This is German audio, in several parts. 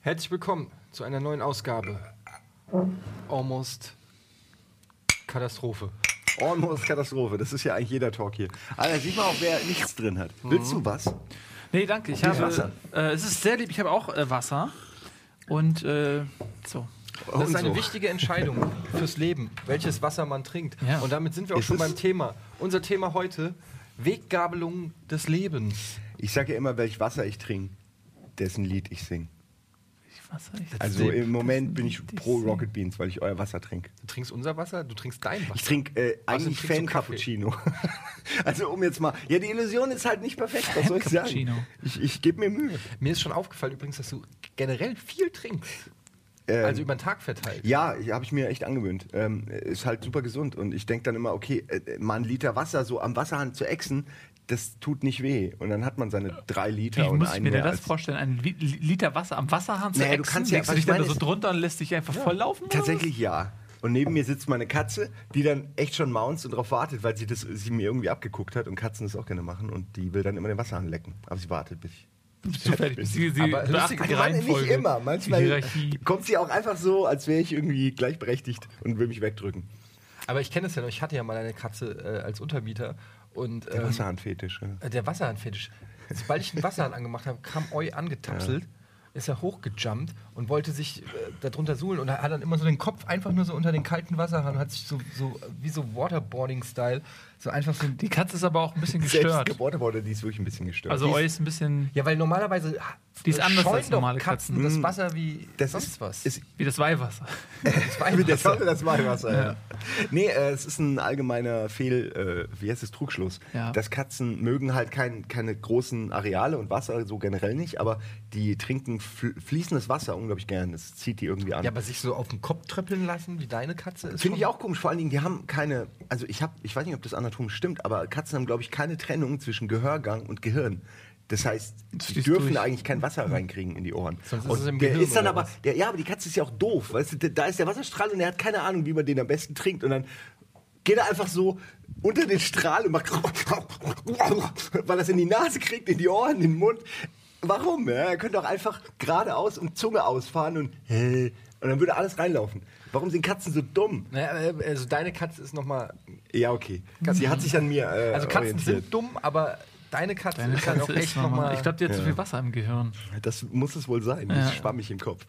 Herzlich willkommen zu einer neuen Ausgabe. Almost Katastrophe. Almost Katastrophe. Das ist ja eigentlich jeder Talk hier. Alter, sieht man auch, wer nichts drin hat. Willst du was? Nee, danke. Ich habe, Wasser? Äh, es ist sehr lieb. Ich habe auch äh, Wasser. Und äh, so. Das ist eine so. wichtige Entscheidung fürs Leben, welches Wasser man trinkt. Ja. Und damit sind wir auch Ist schon beim Thema. Unser Thema heute: Weggabelung des Lebens. Ich sage ja immer, welch Wasser ich trinke, dessen Lied ich singe. Also im Moment bin ich pro. Rocket Beans, weil ich euer Wasser trinke. Du trinkst unser Wasser, du trinkst dein Wasser. Ich trinke äh, eigentlich Fan? Cappuccino. also um jetzt mal. Ja, die Illusion ist halt nicht perfekt. Was soll ich sagen? Cappuccino. Ich, ich gebe mir Mühe. Mir ist schon aufgefallen übrigens, dass du generell viel trinkst. Ähm, Also über den Tag verteilt. Ja, habe ich mir echt angewöhnt. Ähm, ist halt super gesund und ich denke dann immer, okay, äh, mal ein Liter Wasser so am Wasserhahn zu exen, das tut nicht weh. Und dann hat man seine drei Liter Wie und muss ich einen mir denn das vorstellen? Ein Li- Liter Wasser am Wasserhahn zu Naja, du exen? kannst ja- Legst du dich ich dann so drunter und lässt dich einfach voll laufen? oder? Tatsächlich ja. Und neben mir sitzt meine Katze, die dann echt schon maunzt und darauf wartet, weil sie das sie mir irgendwie abgeguckt hat und Katzen das auch gerne machen und die will dann immer den Wasserhahn lecken. Aber sie wartet, bis ich. Bist du fertig? bist. Sie, sie Aber lustig- die Ich meine, nicht Reihenfolge. immer. Manchmal kommt sie auch einfach so, als wäre ich irgendwie gleichberechtigt und will mich wegdrücken. Aber ich kenne es ja noch, ich hatte ja mal eine Katze äh, als Untermieter und Der ähm, Wasserhahnfetisch. Ja. äh, der Wasserhahnfetisch. Sobald ich den Wasserhahn angemacht habe, kam Eu angetapselt, ist er hochgejumpt und wollte sich äh, darunter suhlen und er hat dann immer so den Kopf einfach nur so unter den kalten Wasserhahn und hat sich so, so wie so Waterboarding-Style so einfach so Die Katze ist aber auch ein bisschen Selbst gestört. geboren wurde, die ist wirklich ein bisschen gestört. Also Die ist- ein bisschen Ja, weil normalerweise Die ist anders als normale Katzen Katzen. das Mm. Wasser wie das sonst ist, was. Ist, wie das Weihwasser. das Wie der Weihwasser. Teufel das Weihwasser, ja. Nee, äh, es ist ein allgemeiner Fehl, äh, wie heißt es, Trugschluss. Ja. Dass Katzen mögen halt kein, keine großen Areale und Wasser so generell nicht, aber die trinken fl fließendes Wasser unglaublich gern. Das zieht die irgendwie an. Ja, aber sich so auf den Kopf tröppeln lassen, wie deine Katze ist. Finde ich auch komisch. Vor allen Dingen, die haben keine, also ich habe, ich weiß nicht, ob das anatomisch stimmt, aber Katzen haben, glaube ich, keine Trennung zwischen Gehörgang und Gehirn. Das heißt, die fließt dürfen durch. eigentlich kein Wasser reinkriegen in die Ohren. Sonst ist es im der Gehirn ist dann aber, der, ja, aber die Katze ist ja auch doof, weißt du, da- da ist der Wasserstrahl und er hat keine Ahnung, wie man den am besten trinkt und dann geht er einfach so unter den Strahl und macht, weil er es in die Nase kriegt, in die Ohren, in den Mund. Warum? Ja, er könnte auch einfach geradeaus und Zunge ausfahren und und dann würde alles reinlaufen. Warum sind Katzen so dumm? Naja, äh, also deine Katze ist nochmal. Ja, okay. Sie hat sich an mir äh, Also Katzen orientiert. sind dumm, aber deine Katze Deine ist auch Katze ist echt nochmal. Ich glaube, die hat zu viel Wasser im Gehirn. Das muss es wohl sein. Ja. Das ist schwammig im Kopf.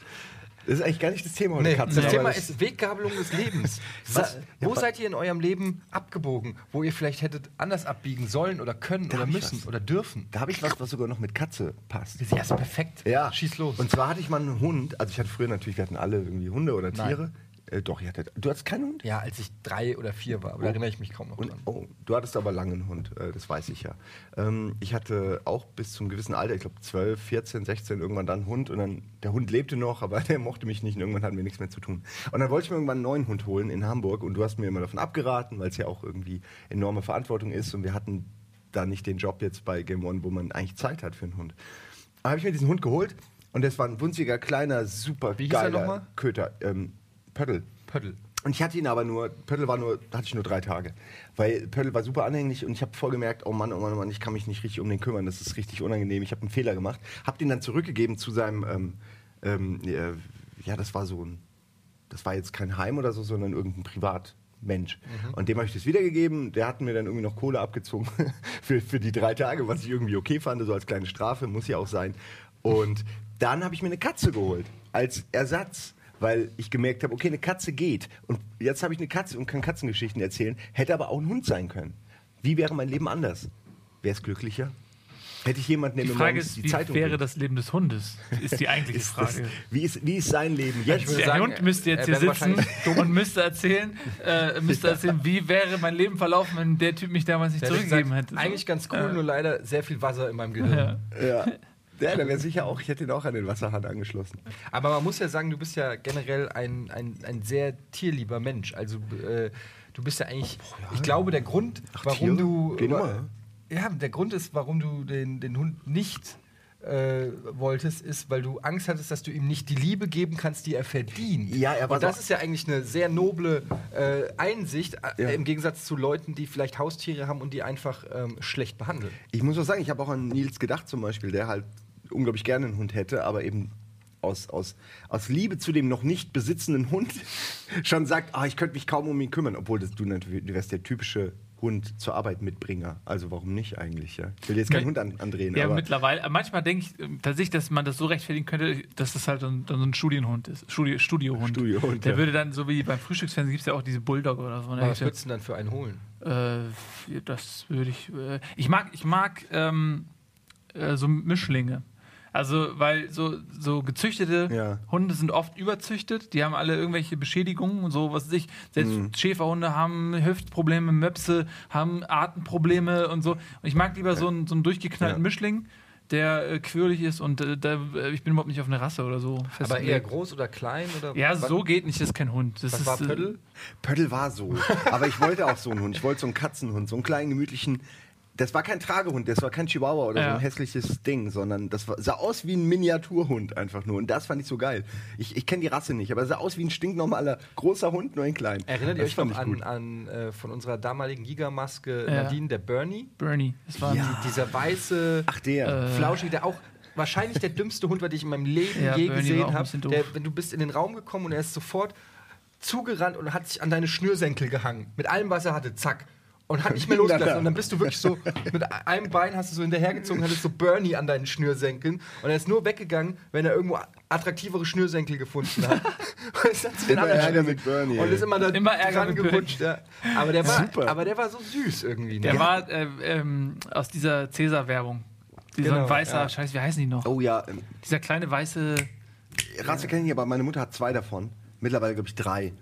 Das ist eigentlich gar nicht das Thema heute, Nee, Katzen. das Thema das- ist Weggabelung des Lebens. Was? wo Ja, seid ihr in eurem Leben abgebogen, wo ihr vielleicht hättet anders abbiegen sollen oder können Da oder müssen was. oder dürfen? Da habe ich was, was sogar noch mit Katze passt. Ja, ist perfekt. Ja. Schieß los. Und zwar hatte ich mal einen Hund. Also ich hatte früher natürlich, wir hatten alle irgendwie Hunde oder Nein. Äh, doch, ich hatte. Du hattest keinen Hund? ja, als ich drei oder vier war, aber da erinnere ich mich kaum noch Und, dran. oh, du hattest aber lange einen Hund, äh, das weiß ich ja. Ähm, ich hatte auch bis zum gewissen Alter, ich glaube 12, 14, 16, irgendwann dann einen Hund und dann, der Hund lebte noch, aber der mochte mich nicht und irgendwann hatten wir nichts mehr zu tun. Und dann wollte ich mir irgendwann einen neuen Hund holen in Hamburg und du hast mir immer davon abgeraten, weil es ja auch irgendwie enorme Verantwortung ist und wir hatten da nicht den Job jetzt bei Game One, wo man eigentlich Zeit hat für einen Hund. Dann habe ich mir diesen Hund geholt und das war ein wunziger, kleiner, super Wie er geiler nochmal? Köter, ähm, Pöttl. Pöttl. Und ich hatte ihn aber nur, Pöttl war nur, hatte ich nur drei Tage. Weil Pöttl war super anhänglich und ich habe voll gemerkt, oh Mann, oh Mann, oh Mann, ich kann mich nicht richtig um den kümmern, das ist richtig unangenehm, ich habe einen Fehler gemacht. Hab den dann zurückgegeben zu seinem, ähm, ähm, äh, ja, das war so ein, das war jetzt kein Heim oder so, sondern irgendein Privatmensch. Und dem habe ich das wiedergegeben, der hat mir dann irgendwie noch Kohle abgezogen für, für die drei Tage, was ich irgendwie okay fand, so als kleine Strafe, muss ja auch sein. Und dann habe ich mir eine Katze geholt, als Ersatz weil ich gemerkt habe, okay, eine Katze geht. Und jetzt habe ich eine Katze und kann Katzengeschichten erzählen, hätte aber auch ein Hund sein können. Wie wäre mein Leben anders? Wäre es glücklicher? Hätte ich jemanden, der Die Frage ist, die wie Zeitung wäre bringt? das Leben des Hundes? Ist die eigentliche Ist das, Frage. wie, ist, wie ist sein Leben jetzt? Der sagen, Hund müsste jetzt er hier sitzen und müsste erzählen, äh, müsste erzählen, wie wäre mein Leben verlaufen, wenn der Typ mich damals nicht Der hätte zurückgegeben hätte. Eigentlich ganz cool, Ja. nur leider sehr viel Wasser in meinem Gehirn. Ja. ja. Ja, da wäre sicher auch, ich hätte ihn auch an den Wasserhahn angeschlossen. Aber man muss ja sagen, du bist ja generell ein, ein, ein sehr tierlieber Mensch. Also äh, du bist ja eigentlich, ich glaube, der Grund, warum Tiere? du... Geh mal. Ja, der Grund ist, warum du den, den Hund nicht äh, wolltest, ist, weil du Angst hattest, dass du ihm nicht die Liebe geben kannst, die er verdient. Ja, er war Und das ist ja eigentlich eine sehr noble äh, Einsicht, äh, Ja. im Gegensatz zu Leuten, die vielleicht Haustiere haben und die einfach ähm, schlecht behandeln. Ich muss auch sagen, ich habe auch an Nils gedacht zum Beispiel, der halt unglaublich gerne einen Hund hätte, aber eben aus, aus, aus Liebe zu dem noch nicht besitzenden Hund schon sagt, ah, ich könnte mich kaum um ihn kümmern, obwohl das, du, natürlich- du wärst der typische Hund zur Arbeit mitbringer. Also warum nicht eigentlich? Ja? Ich will jetzt keinen. Hund an, andrehen, Ja, aber mittlerweile. äh, Manchmal denke ich äh, tatsächlich, dass man das so rechtfertigen könnte, dass das halt dann, dann so ein Studienhund ist. Studi Studiohund. Studiohund, Der ja. würde dann, so wie beim Frühstücksfernsehen, gibt es ja auch diese Bulldog oder so. Ne? Was würdest du denn dann für einen holen? Äh, das würde ich. Äh, ich mag, ich mag ähm, äh, so Mischlinge. Also, weil so, so gezüchtete Ja. Hunde sind oft überzüchtet, die haben alle irgendwelche Beschädigungen und so, was weiß ich. Selbst Schäferhunde haben Hüftprobleme, Möpse haben Atemprobleme und so. Und ich mag lieber so einen, so einen durchgeknallten Ja. Mischling, der äh, quirlig ist und äh, da, äh, ich bin überhaupt nicht auf eine Rasse oder so. Aber eher groß oder klein? Oder Ja, was- so geht nicht, das ist kein Hund. Das Was ist, war äh, Pöttl? Pöttl war so. Aber ich wollte auch so einen Hund. Ich wollte so einen Katzenhund, so einen kleinen, gemütlichen. Das war kein Tragehund, das war kein Chihuahua oder so Ja. ein hässliches Ding, sondern das war, sah aus wie ein Miniaturhund einfach nur. Und das fand ich so geil. Ich, ich kenne die Rasse nicht, aber es sah aus wie ein stinknormaler großer Hund, nur ein klein. Erinnert ihr euch noch an, an äh, von unserer damaligen Gigamaske Ja. Nadine, der Bernie? Bernie. Das war Ja. Dieser weiße, Ach, der. Äh, flauschige, der auch wahrscheinlich der dümmste Hund war, den ich in meinem Leben Ja, je Bernie gesehen habe. du bist in den Raum gekommen und er ist sofort zugerannt und hat sich an deine Schnürsenkel gehangen. Mit allem, was er hatte, zack. Und hat nicht mehr losgelassen. Und dann bist du wirklich so, mit einem Bein hast du so hinterhergezogen, hattest so Bernie an deinen Schnürsenkeln. Und er ist nur weggegangen, wenn er irgendwo attraktivere Schnürsenkel gefunden hat. Und ist dann zu den Immer Ärger mit Bernie, Und ist immer da Immer dran gerutscht. Ja. Aber, der war, Super. aber der war so süß irgendwie. Ne? Der war äh, ähm, aus dieser Cäsar-Werbung. Dieser Genau, weißer, ja. scheiße, wie heißen die noch? Oh ja, ähm, Dieser kleine weiße, Rasse kenne ich, aber meine Mutter hat zwei davon. Mittlerweile, glaube ich, drei.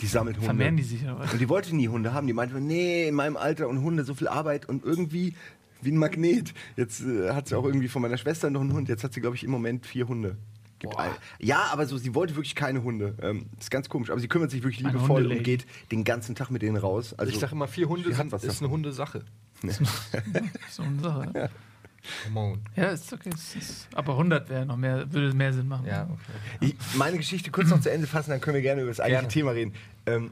Die sammelt Hunde. vermehren die sich oder was? Und die wollte nie Hunde haben. Die meinte, nee, in meinem Alter und Hunde, so viel Arbeit und irgendwie wie ein Magnet. Jetzt äh, hat sie auch irgendwie von meiner Schwester noch einen Hund. Jetzt hat sie, glaube ich, im Moment vier Hunde. Gibt Boah. ein- Ja, aber so, sie wollte wirklich keine Hunde. Ähm, ist ganz komisch. Aber sie kümmert sich wirklich liebevoll Hundelady. und geht den ganzen Tag mit denen raus. Also, ich sage immer, vier Hunde sie hat sind, was ist davon. eine Hundesache. So eine Sache. Ja, Come on. ja ist okay. Ist, ist, aber 100 wäre noch mehr, würde mehr Sinn machen. Ja, okay. Ich, meine Geschichte kurz noch zu Ende fassen, dann können wir gerne über das eigentliche Gerne. Thema reden. Ähm,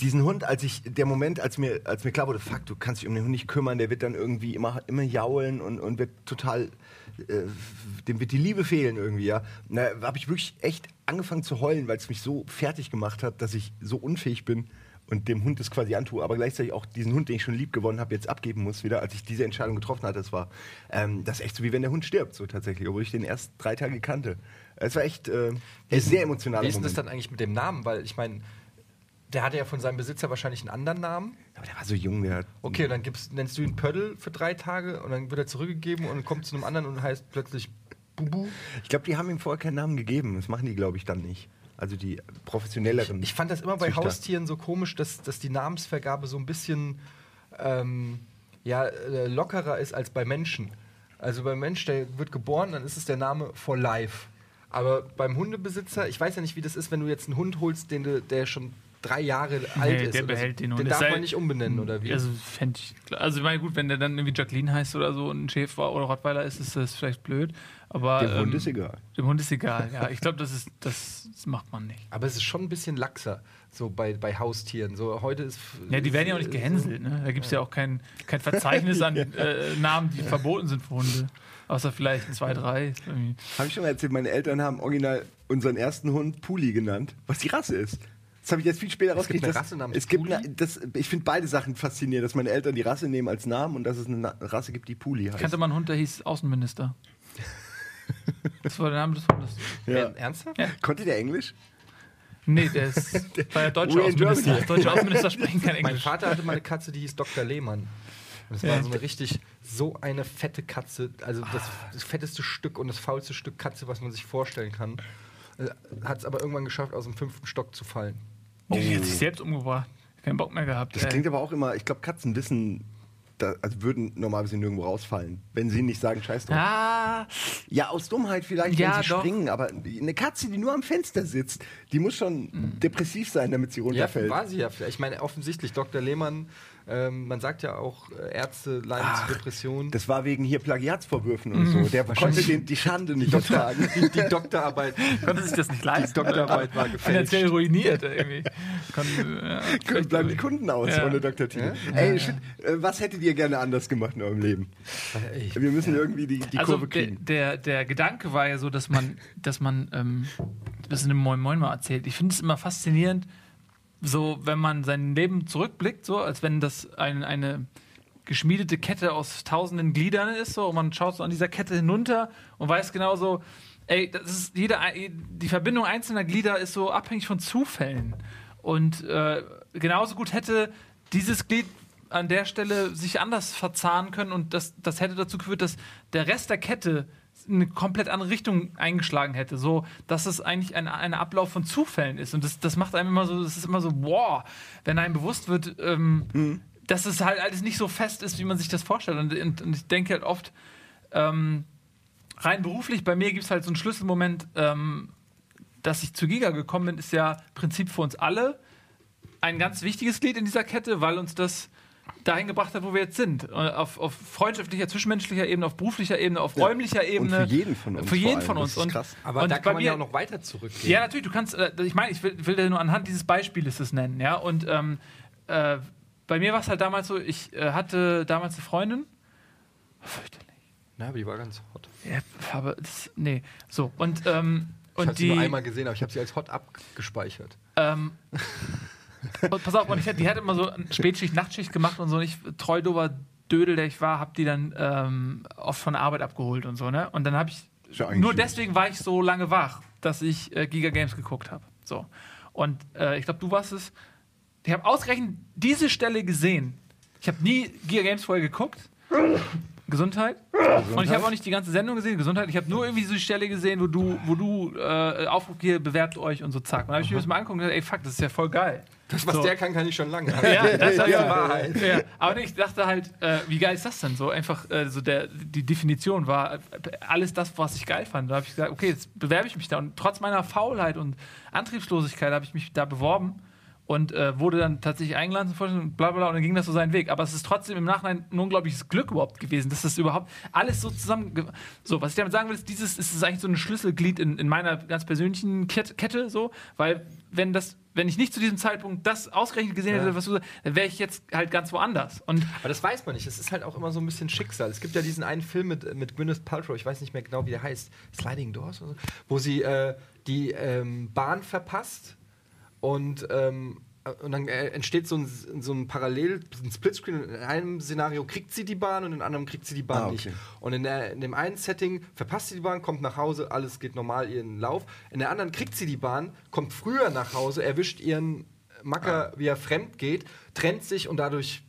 diesen Hund, als ich, der Moment, als mir, als mir klar wurde, fuck, du kannst dich um den Hund nicht kümmern, der wird dann irgendwie immer, immer jaulen und, und wird total, äh, dem wird die Liebe fehlen irgendwie, ja. Da habe ich wirklich echt angefangen zu heulen, weil es mich so fertig gemacht hat, dass ich so unfähig bin und dem Hund das quasi antue, aber gleichzeitig auch diesen Hund, den ich schon lieb gewonnen habe, jetzt abgeben muss wieder, als ich diese Entscheidung getroffen hatte. Das war ähm, das ist echt so, wie wenn der Hund stirbt, so tatsächlich, obwohl ich den erst drei Tage kannte. Es war echt äh, ein sehr emotionaler Wie ist denn das Moment. dann eigentlich mit dem Namen? Weil ich meine, der hatte ja von seinem Besitzer wahrscheinlich einen anderen Namen. Aber der war so jung, der hat Okay, und dann gibst, nennst du ihn Pöddel für drei Tage und dann wird er zurückgegeben und kommt zu einem anderen und heißt plötzlich Bubu. Ich glaube, die haben ihm vorher keinen Namen gegeben. Das machen die, glaube ich, dann nicht. Also die professionelleren. Ich fand das immer bei Züchter. Haustieren so komisch, dass, dass die Namensvergabe so ein bisschen ähm, ja, äh, lockerer ist als bei Menschen. Also beim Mensch, der wird geboren, dann ist es der Name for life. Aber beim Hundebesitzer, ich weiß ja nicht, wie das ist, wenn du jetzt einen Hund holst, den du, der schon drei Jahre alt Nee, ist. der oder behält so. den Hund. Den Es darf sei- man nicht umbenennen, oder wie? Also, fänd ich, klar. also ich meine, gut, wenn der dann irgendwie Jacqueline heißt oder so und ein Schäfer oder Rottweiler ist, ist das vielleicht blöd. Aber Dem Hund ähm, ist egal. Dem Hund ist egal, ja. Ich glaube, das, ist, das, das macht man nicht. Aber es ist schon ein bisschen laxer, so bei, bei Haustieren. So heute ist. Ja, die werden ja auch nicht gehänselt. Ne? Da gibt es ja auch kein, kein Verzeichnis an äh, Namen, die verboten sind für Hunde. Außer vielleicht zwei, drei. Habe ich schon mal erzählt, meine Eltern haben original unseren ersten Hund Puli genannt, was die Rasse ist. Das habe ich jetzt viel später Es gibt rausgekriegt. eine Rasse es gibt Puli? eine, das, Ich finde beide Sachen faszinierend, dass meine Eltern die Rasse nehmen als Namen und dass es eine Rasse gibt, die Puli Ich heißt. kannte mal einen Hund, der hieß Außenminister. Das war der Name des Hundes. ja. Ja. Ernsthaft? Ja. Konnte der Englisch? Nee, der ist der deutsche We're in Außenminister. Deutsche Außenminister sprechen kein Mein Englisch. Vater hatte mal eine Katze, die hieß Dr. Lehmann. Und es Ja. war so eine richtig, so eine fette Katze, also das, das fetteste Stück und das faulste Stück Katze, was man sich vorstellen kann. Hat es aber irgendwann geschafft, aus dem fünften Stock zu fallen. Die hat sich selbst umgebracht. Keinen Bock mehr gehabt. Das ey. klingt aber auch immer, ich glaube, Katzen wissen da, also würden normalerweise nirgendwo rausfallen, wenn sie nicht sagen, scheiß drauf. Ja, Ja, aus Dummheit vielleicht, Ja, wenn sie doch. springen, aber eine Katze, die nur am Fenster sitzt, die muss schon depressiv sein, damit sie Ja, runterfällt. war sie ja vielleicht. Ich meine, offensichtlich, Dr. Lehmann, ähm, man sagt ja auch, äh, Ärzte leiden Ach, zu Depressionen. das war wegen hier Plagiatsvorwürfen und so. Der konnte den, die Schande nicht ertragen. die, die Doktorarbeit. konnte sich das nicht leisten. Doktorarbeit war gefälscht. Finanziell ruiniert irgendwie. Kon, ja, Können bleiben die Kunden aus Ja. ohne Doktortitel. Ey, shit, äh, was hättet ihr gerne anders gemacht in eurem Leben? Ich, Wir müssen irgendwie die, die also Kurve der, kriegen. der, der Gedanke war ja so, dass man, dass man ähm, das in dem Moin Moin mal erzählt. Ich finde es immer faszinierend, so wenn man sein Leben zurückblickt, so als wenn das ein, eine geschmiedete Kette aus tausenden Gliedern ist, so und man schaut so an dieser Kette hinunter und weiß genau so, ey, das ist jeder, die Verbindung einzelner Glieder ist so abhängig von Zufällen. Und äh, genauso gut hätte dieses Glied an der Stelle sich anders verzahnen können und das, das hätte dazu geführt, dass der Rest der Kette eine komplett andere Richtung eingeschlagen hätte. So, dass es eigentlich ein, ein Ablauf von Zufällen ist. Und das, das macht einem immer so, das ist immer so, wow, wenn einem bewusst wird, ähm, dass es halt alles nicht so fest ist, wie man sich das vorstellt. Und, und, und ich denke halt oft, ähm, rein beruflich, bei mir gibt es halt so einen Schlüsselmoment, ähm, dass ich zu Giga gekommen bin, ist ja Prinzip für uns alle ein ganz wichtiges Glied in dieser Kette, weil uns das dahin gebracht hat, wo wir jetzt sind. Äh, Auf, auf freundschaftlicher, zwischenmenschlicher Ebene, auf beruflicher Ebene, auf Ja. räumlicher Und Ebene. für jeden von uns Für jeden von uns. Das ist Und, krass. aber und da bei kann man mir, ja auch noch weiter zurückgehen. ja, natürlich, du kannst, äh, ich meine, ich will, will dir nur anhand dieses Beispieles das nennen, ja. Und ähm, äh, bei mir war es halt damals so, ich äh, hatte damals eine Freundin. Fürchterlich. Na, aber die war ganz hot. Ja, aber das, nee. So, und, ähm, Ich habe und sie nur einmal gesehen, aber ich habe sie als hot abgespeichert. Ähm, und pass auf, und ich, die hat immer so Spätschicht, Nachtschicht gemacht und so. Und ich, treu dober Dödel, der ich war, habe die dann ähm, oft von der Arbeit abgeholt und so, ne? Und dann habe ich. Ja Nur schön. deswegen war ich so lange wach, dass ich äh, Giga Games geguckt habe. So. Und äh, ich glaube, du warst es. Ich habe ausgerechnet diese Stelle gesehen. Ich habe nie Giga Games vorher geguckt. Gesundheit. Und ich habe auch nicht die ganze Sendung gesehen, Gesundheit. Ich habe nur irgendwie so die Stelle gesehen, wo du, wo du äh, Aufruf hier, bewerbt euch und so zack. Und dann habe ich mir das mal angeguckt und gesagt, ey, fuck, das ist ja voll geil. Das, was So. der kann, kann ich schon lange. Ja, das ist die ja Wahrheit. Ja, aber ich dachte halt, äh, wie geil ist das denn so? Einfach äh, so der, die Definition war äh, alles das, was ich geil fand. Da habe ich gesagt, okay, jetzt bewerbe ich mich da. Und trotz meiner Faulheit und Antriebslosigkeit habe ich mich da beworben und äh, wurde dann tatsächlich eingeladen zum und bla bla bla und dann ging das so seinen Weg. Aber es ist trotzdem im Nachhinein ein unglaubliches Glück überhaupt gewesen, dass das überhaupt alles so zusammen. So, was ich damit sagen will, ist, dieses ist eigentlich so ein Schlüsselglied in, in meiner ganz persönlichen Ket- Kette, so, weil wenn das. Wenn ich nicht zu diesem Zeitpunkt das ausgerechnet gesehen hätte, was du sagst, dann wäre ich jetzt halt ganz woanders. Und Aber das weiß man nicht. Das ist halt auch immer so ein bisschen Schicksal. Es gibt ja diesen einen Film mit, mit Gwyneth Paltrow, ich weiß nicht mehr genau, wie der heißt, Sliding Doors oder so, wo sie äh, die ähm, Bahn verpasst und, ähm, und dann äh, entsteht so ein, so ein Parallel, ein Splitscreen. In einem Szenario kriegt sie die Bahn und in einem kriegt sie die Bahn Ah, okay. nicht. Und in, der, in dem einen Setting verpasst sie die Bahn, kommt nach Hause, alles geht normal ihren Lauf. In der anderen kriegt sie die Bahn, kommt früher nach Hause, erwischt ihren Macker, wie er fremd geht, trennt sich und dadurch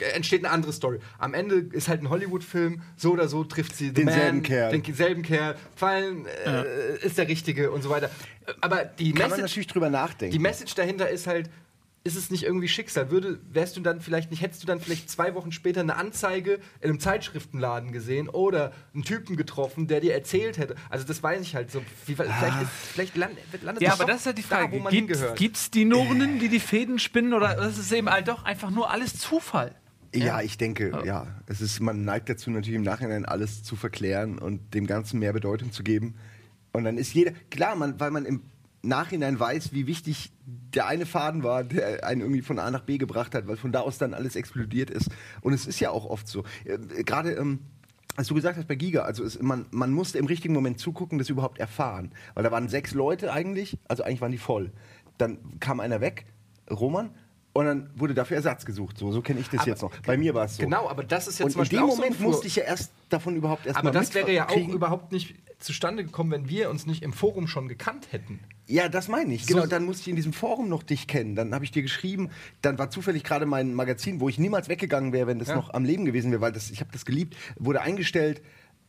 äh, entsteht eine andere Story. Am Ende ist halt ein Hollywood-Film, so oder so trifft sie Denselben man, Kerl. denselben Kerl, fallen äh, ist der Richtige und so weiter. Aber die Kann man Message, natürlich drüber nachdenken. die Message dahinter ist halt, ist es nicht irgendwie Schicksal? Würde, wärst du dann vielleicht nicht, hättest du dann vielleicht zwei Wochen später eine Anzeige in einem Zeitschriftenladen gesehen oder einen Typen getroffen, der dir erzählt hätte. Also das weiß ich halt so. Wie, vielleicht ist, vielleicht land, landet ja, aber das ist halt die da, Frage. wo man Gibt hingehört. es die Nurnen, die die Fäden spinnen oder ist es eben halt doch einfach nur alles Zufall? Ja, ich denke, ja. Es ist, man neigt dazu natürlich im Nachhinein alles zu verklären und dem Ganzen mehr Bedeutung zu geben. Und dann ist jeder, klar, man, weil man im Nachhinein weiß, wie wichtig der eine Faden war, der einen irgendwie von A nach B gebracht hat, weil von da aus dann alles explodiert ist. Und es ist ja auch oft so. Äh, Gerade, ähm, als du gesagt hast bei Giga, also es, man, man musste im richtigen Moment zugucken, das überhaupt erfahren. Weil da waren sechs Leute eigentlich, also eigentlich waren die voll. Dann kam einer weg, Roman, und dann wurde dafür Ersatz gesucht. So, so kenne ich das Aber jetzt noch. Bei mir war es so. Genau, aber das ist ja und in dem so Moment Fur- musste ich ja erst davon überhaupt erst Aber das wäre ja auch überhaupt nicht zustande gekommen, wenn wir uns nicht im Forum schon gekannt hätten. Ja, das meine ich. So- Genau, dann musste ich in diesem Forum noch dich kennen. Dann habe ich dir geschrieben. Dann war zufällig gerade mein Magazin, wo ich niemals weggegangen wäre, wenn das Ja. noch am Leben gewesen wäre, weil das, ich habe das geliebt, wurde eingestellt.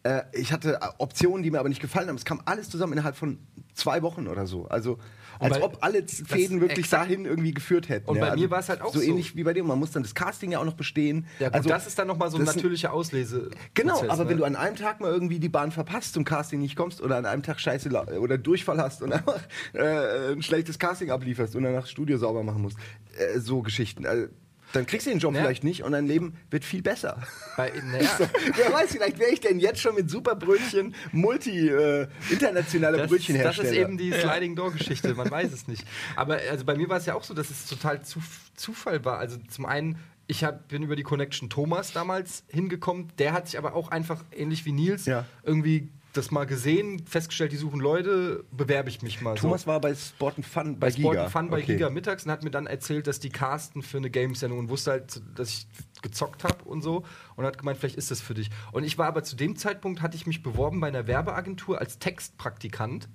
Äh, ich hatte äh, Optionen, die mir aber nicht gefallen haben. Es kam alles zusammen innerhalb von zwei Wochen oder so. Also Als bei- ob alle Fäden wirklich exakt. dahin irgendwie geführt hätten. Und ja. bei mir war es halt auch so. so. ähnlich wie bei dir. Man muss dann das Casting ja auch noch bestehen. Ja, gut, das ist dann nochmal so ein natürlicher Auslese. Genau, aber ne? wenn du an einem Tag mal irgendwie die Bahn verpasst, zum Casting nicht kommst oder an einem Tag scheiße oder Durchfall hast und einfach äh, ein schlechtes Casting ablieferst und danach das Studio sauber machen musst, äh, so Geschichten. Also, dann kriegst du den Job Ja. vielleicht nicht und dein Leben wird viel besser. Bei, naja, So, wer weiß, vielleicht wäre ich denn jetzt schon mit Superbrötchen multi äh, internationaler das, das Brötchenhersteller. ist eben die Sliding Door Geschichte, man weiß es nicht. Aber also bei mir war es ja auch so, dass es total zu, Zufall war. Also zum einen, ich hab, bin über die Connection Thomas damals hingekommen, der hat sich aber auch einfach ähnlich wie Nils Ja. irgendwie das mal gesehen, festgestellt, die suchen Leute, bewerbe ich mich mal. Thomas so. war bei Sport and Fun bei, bei Sport Giga. and Fun bei Okay. Giga mittags und hat mir dann erzählt, dass die casten für eine Games-Sendung und wusste halt, dass ich gezockt habe und so und hat gemeint, vielleicht ist das für dich. Und ich war aber zu dem Zeitpunkt, hatte ich mich beworben bei einer Werbeagentur als Textpraktikant